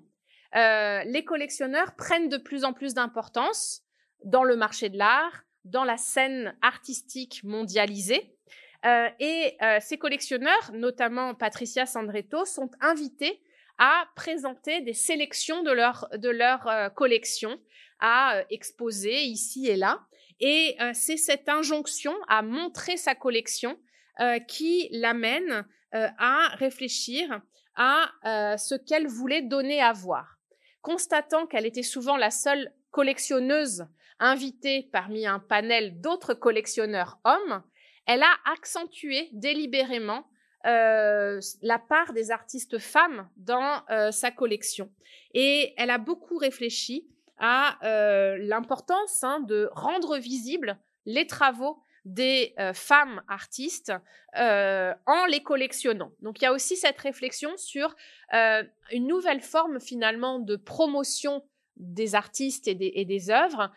Euh, les collectionneurs prennent de plus en plus d'importance dans le marché de l'art, dans la scène artistique mondialisée. Euh, et euh, ces collectionneurs, notamment Patricia Sandretto, sont invités à présenter des sélections de leur, de leur collection à euh, exposer ici et là. Et euh, c'est cette injonction à montrer sa collection euh, qui l'amène à réfléchir à ce qu'elle voulait donner à voir. Constatant qu'elle était souvent la seule collectionneuse invitée parmi un panel d'autres collectionneurs hommes, elle a accentué délibérément la part des artistes femmes dans sa collection. Et elle a beaucoup réfléchi à euh, l'importance hein, de rendre visibles les travaux des euh, femmes artistes euh, en les collectionnant. Donc il y a aussi cette réflexion sur une nouvelle forme finalement de promotion des artistes et des, œuvres,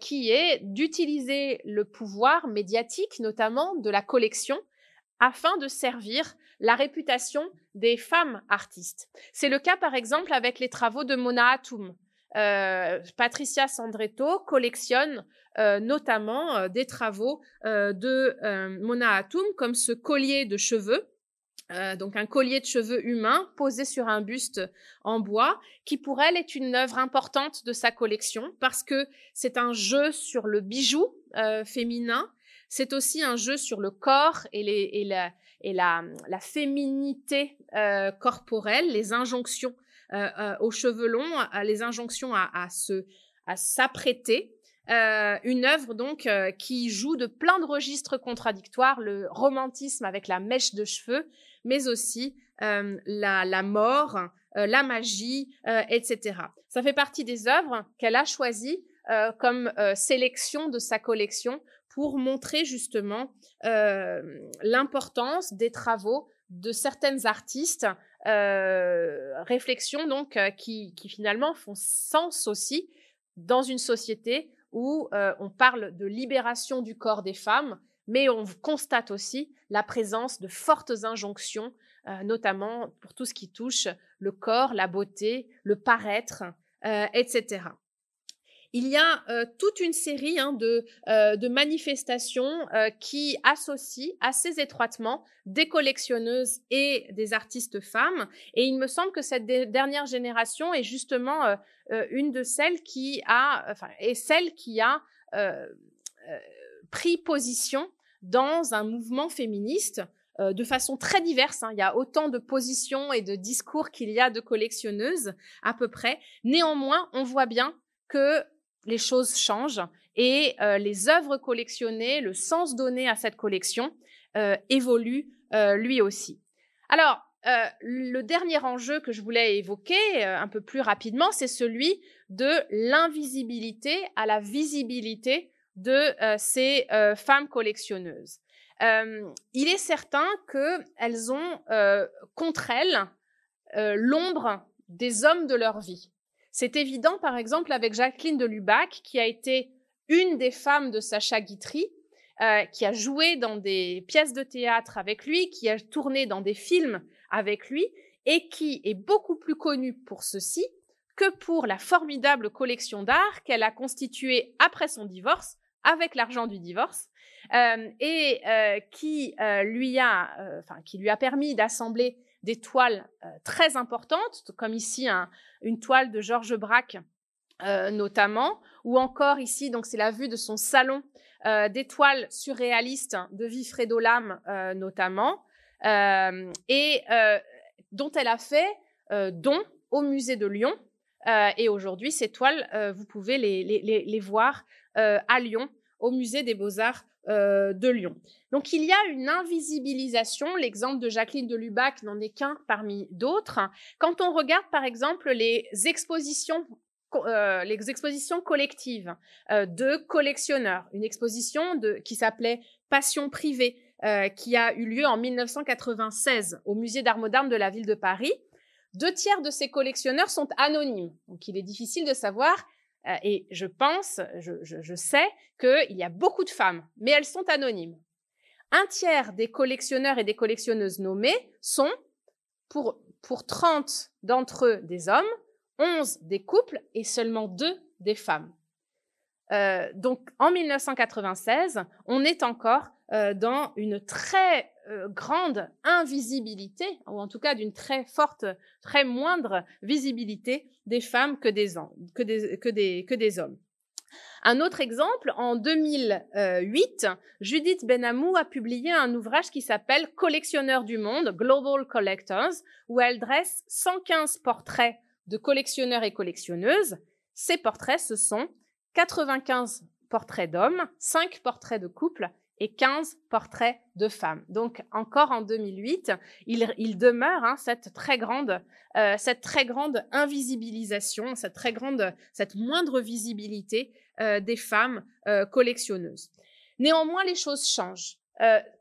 qui est d'utiliser le pouvoir médiatique, notamment de la collection, afin de servir la réputation des femmes artistes. C'est le cas par exemple avec les travaux de Mona Hatoum, euh, Patricia Sandretto collectionne euh, notamment euh, des travaux de Mona Hatoum, comme ce collier de cheveux, donc un collier de cheveux humain posé sur un buste en bois, qui pour elle est une œuvre importante de sa collection parce que c'est un jeu sur le bijou féminin, c'est aussi un jeu sur le corps et, les, et, la, et la, la, féminité corporelle, les injonctions euh, euh, aux cheveux longs, les injonctions à, à se, à s'apprêter. Euh, une œuvre donc qui joue de plein de registres contradictoires, le romantisme avec la mèche de cheveux, mais aussi la, la, mort, la magie, etc. Ça fait partie des œuvres qu'elle a choisies comme sélection de sa collection pour montrer justement l'importance des travaux de certaines artistes euh, réflexions donc euh, qui, finalement font sens aussi dans une société où euh, on parle de libération du corps des femmes, mais on constate aussi la présence de fortes injonctions, notamment pour tout ce qui touche le corps, la beauté, le paraître, etc il y a euh, toute une série hein, euh, de, manifestations euh, qui associent assez étroitement des collectionneuses et des artistes femmes. Et il me semble que cette dernière génération est justement une de celles qui a, enfin, est celle qui a pris position dans un mouvement féministe de façon très diverse. Hein. Il y a autant de positions et de discours qu'il y a de collectionneuses à peu près. Néanmoins, on voit bien que les choses changent et euh, les œuvres collectionnées, le sens donné à cette collection euh, évolue euh, lui aussi. Alors, le dernier enjeu que je voulais évoquer un peu plus rapidement, c'est celui de l'invisibilité à la visibilité de ces femmes collectionneuses. il est certain qu'elles ont contre elles l'ombre des hommes de leur vie. C'est évident, par exemple, avec Jacqueline de Lubac, qui a été une des femmes de Sacha Guitry, euh, qui a joué dans des pièces de théâtre avec lui, qui a tourné dans des films avec lui, et qui est beaucoup plus connue pour ceci que pour la formidable collection d'art qu'elle a constituée après son divorce, avec l'argent du divorce, euh, et euh, qui lui a, qui lui a permis d'assembler des toiles très importantes, comme ici un, une toile de Georges Braque notamment, ou encore ici, donc c'est la vue de son salon d'étoiles surréalistes de Vifredo Lam notamment, et dont elle a fait don au musée de Lyon. et aujourd'hui, ces toiles, vous pouvez les voir à Lyon, au musée des beaux-arts euh, de Lyon. Donc il y a une invisibilisation, l'exemple de Jacqueline de Lubac n'en est qu'un parmi d'autres. Quand on regarde par exemple les expositions euh, les expositions collectives euh, de collectionneurs, une exposition qui s'appelait Passion privée, qui a eu lieu en 1996 au musée d'art moderne de la ville de Paris. Deux tiers de ces collectionneurs sont anonymes, donc il est difficile de savoir euh, et je pense, je, sais qu'il y a beaucoup de femmes, mais elles sont anonymes. Un tiers des collectionneurs et des collectionneuses nommés sont, pour, pour 30 d'entre eux, des hommes, 11 des couples et seulement 2 des femmes. Euh, donc en 1996, on est encore euh, dans une très euh, grande invisibilité, ou en tout cas d'une très forte, très moindre visibilité des femmes que des, que des, hommes. Un autre exemple, en 2008, Judith Benamou a publié un ouvrage qui s'appelle Collectionneurs du monde, Global Collectors, où elle dresse 115 portraits de collectionneurs et collectionneuses. Ces portraits, ce sont 95 portraits d'hommes, 5 portraits de couples et 15 portraits de femmes. Donc encore en 2008, il, demeure hein, cette très grande, euh, cette très grande invisibilisation, cette très grande, cette moindre visibilité euh, des femmes euh, collectionneuses. Néanmoins, les choses changent.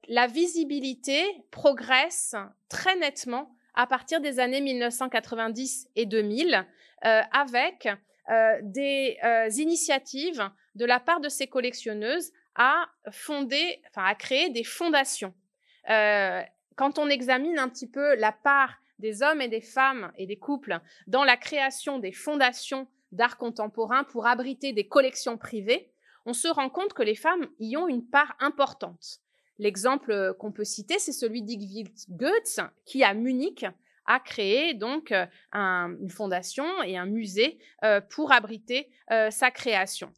la visibilité progresse très nettement à partir des années 1990 et 2000 avec des initiatives de la part de ces collectionneuses à à créer des fondations. Euh, quand on examine un petit peu la part des hommes et des femmes et des couples dans la création des fondations d'art contemporain pour abriter des collections privées, on se rend compte que les femmes y ont une part importante. L'exemple qu'on peut citer, c'est celui d'Igvild Goetz, qui à Munich a créé donc euh, une fondation et un musée euh, pour abriter euh, sa création.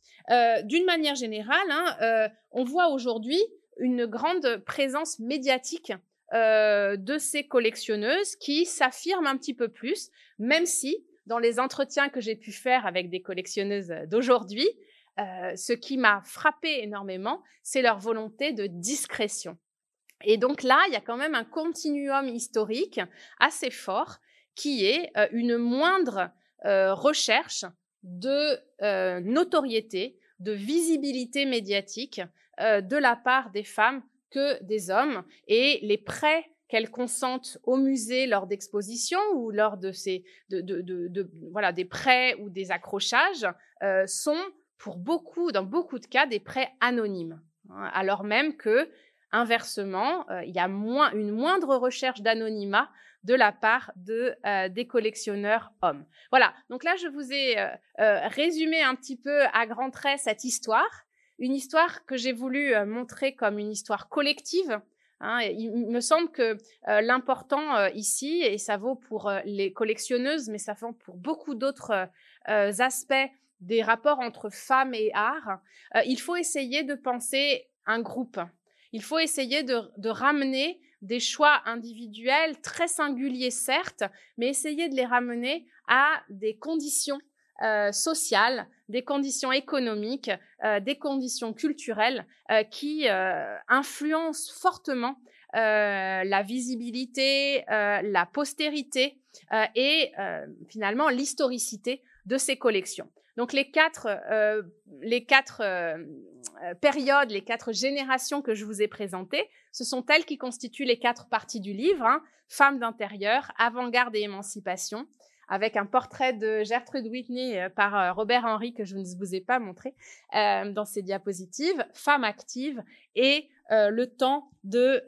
D'une manière générale, hein, on voit aujourd'hui une grande présence médiatique de ces collectionneuses qui s'affirment un petit peu plus, même si dans les entretiens que j'ai pu faire avec des collectionneuses d'aujourd'hui, ce qui m'a frappé énormément, c'est leur volonté de discrétion. Et donc là, il y a quand même un continuum historique assez fort qui est euh, une moindre euh, recherche de euh, notoriété, de visibilité médiatique de la part des femmes que des hommes. Et les prêts qu'elles consentent au musée lors d'expositions ou lors de ces voilà des prêts ou des accrochages sont pour beaucoup dans beaucoup de cas des prêts anonymes hein, alors même que Inversement, euh, il y a moins, une moindre recherche d'anonymat de la part euh, des collectionneurs hommes. Voilà, donc là, je vous ai euh, résumé un petit peu à grands traits cette histoire, une histoire que j'ai voulu montrer comme une histoire collective. Hein. il me semble que l'important ici, et ça vaut pour les collectionneuses, mais ça vaut pour beaucoup d'autres aspects des rapports entre femmes et art, il faut essayer de penser un groupe, il faut essayer de, ramener des choix individuels très singuliers, certes, mais essayer de les ramener à des conditions euh, sociales, des conditions économiques, euh, des conditions culturelles euh, qui influencent fortement la visibilité, la postérité et finalement l'historicité de ces collections. Donc les quatre, euh, les quatre euh, périodes, les quatre générations que je vous ai présentées, ce sont elles qui constituent les quatre parties du livre. Hein. Femmes d'intérieur, avant-garde et émancipation, avec un portrait de Gertrude Whitney euh, par Robert Henry que je ne vous ai pas montré dans ces diapositives, Femmes actives et le temps de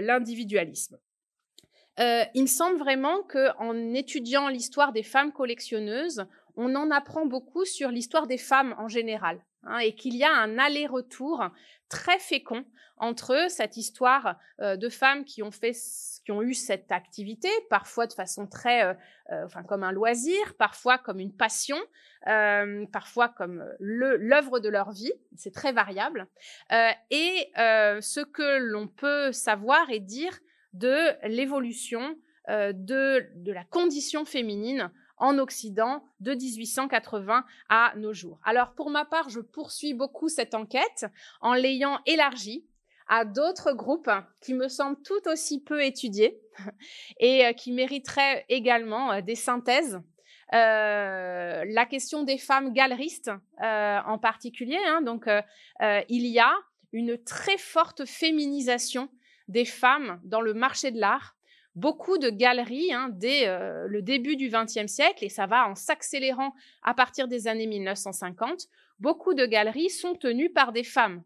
l'individualisme. il me semble vraiment qu'en étudiant l'histoire des femmes collectionneuses, on en apprend beaucoup sur l'histoire des femmes en général. hein, et qu'il y a un aller-retour très fécond entre cette histoire euh, de femmes qui ont fait qui ont eu cette activité, parfois de façon très, euh, euh, enfin comme un loisir, parfois comme une passion, parfois comme l'œuvre de leur vie, c'est très variable. et ce que l'on peut savoir et dire de l'évolution de, de la condition féminine en Occident de 1880 à nos jours. Alors pour ma part, je poursuis beaucoup cette enquête en l'ayant élargie à d'autres groupes qui me semblent tout aussi peu étudiés et euh, qui mériteraient également euh, des synthèses. Euh, la question des femmes galeristes en particulier, hein, donc il y a une très forte féminisation des femmes dans le marché de l'art beaucoup de galeries hein, dès euh, le début du XXe siècle, et ça va en s'accélérant à partir des années 1950, beaucoup de galeries sont tenues par des femmes,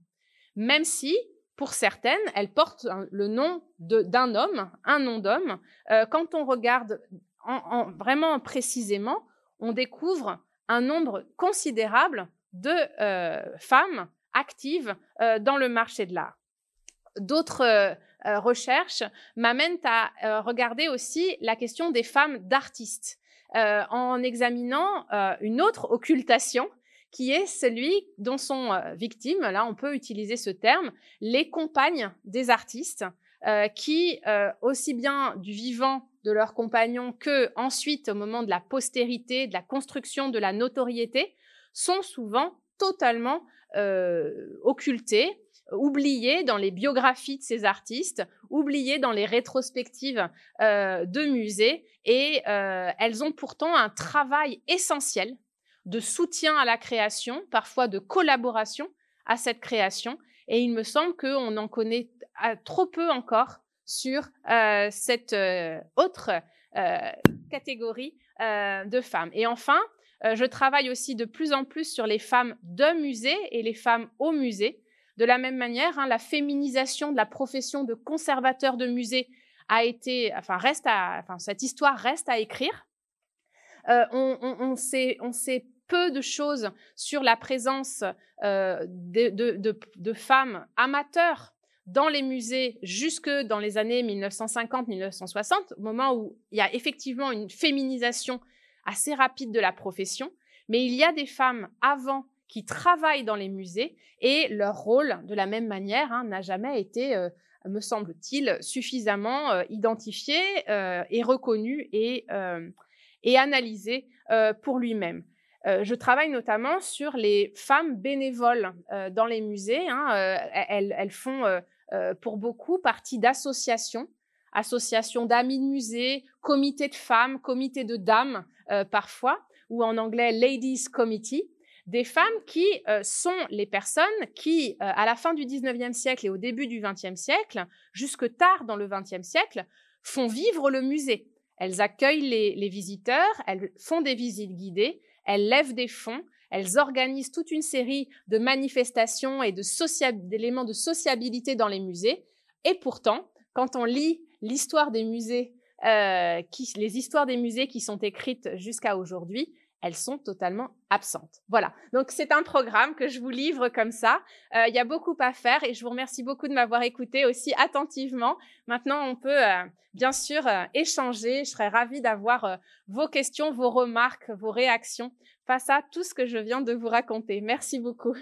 même si, pour certaines, elles portent le nom d'un homme, un nom d'homme. Euh, quand on regarde vraiment précisément, on découvre un nombre considérable de euh, femmes actives dans le marché de l'art. D'autres euh, recherche m'amène à euh, regarder aussi la question des femmes d'artistes euh, en examinant une autre occultation qui est celui dont sont victimes, là on peut utiliser ce terme, les compagnes des artistes, qui, aussi bien du vivant de leurs compagnons que ensuite au moment de la postérité, de la construction de la notoriété, sont souvent totalement occultées oubliées dans les biographies de ces artistes, oubliées dans les rétrospectives euh, de musées, et euh, elles ont pourtant un travail essentiel de soutien à la création, parfois de collaboration à cette création, et il me semble qu'on en connaît euh, trop peu encore sur cette autre catégorie de femmes. Et enfin, je travaille aussi de plus en plus sur les femmes de musée et les femmes au musée. De la même manière, hein, la féminisation de la profession de conservateur de musée a été, enfin, reste enfin, cette histoire reste à écrire. Euh, on, sait, on, sait, peu de choses sur la présence euh, de, de, femmes amateurs dans les musées jusque dans les années 1950-1960, au moment où il y a effectivement une féminisation assez rapide de la profession. Mais il y a des femmes avant qui travaillent dans les musées et leur rôle, de la même manière, hein, n'a jamais été, euh, me semble-t-il, suffisamment euh, identifié euh, et reconnu et, analysé pour lui-même. je travaille notamment sur les femmes bénévoles dans les musées. Hein, elles, font pour beaucoup partie d'associations associations d'amis de musée, comités de femmes, comités de dames parfois, ou en anglais Ladies Committee, des femmes qui euh, sont les personnes qui, euh, à la fin du 19e siècle et au début du 20e siècle, jusque tard dans le 20e siècle, font vivre le musée. Elles accueillent les, visiteurs, elles font des visites guidées, elles lèvent des fonds, elles organisent toute une série de manifestations et d'éléments de, sociabilité dans les musées. Et pourtant, quand on lit l'histoire des musées, euh, les histoires des musées qui sont écrites jusqu'à aujourd'hui, elles sont totalement absentes. Voilà, donc c'est un programme que je vous livre comme ça. Euh, il y a beaucoup à faire et je vous remercie beaucoup de m'avoir écouté aussi attentivement. Maintenant, on peut euh, bien sûr euh, échanger. Je serais ravie d'avoir vos questions, vos remarques, vos réactions face à tout ce que je viens de vous raconter. Merci beaucoup.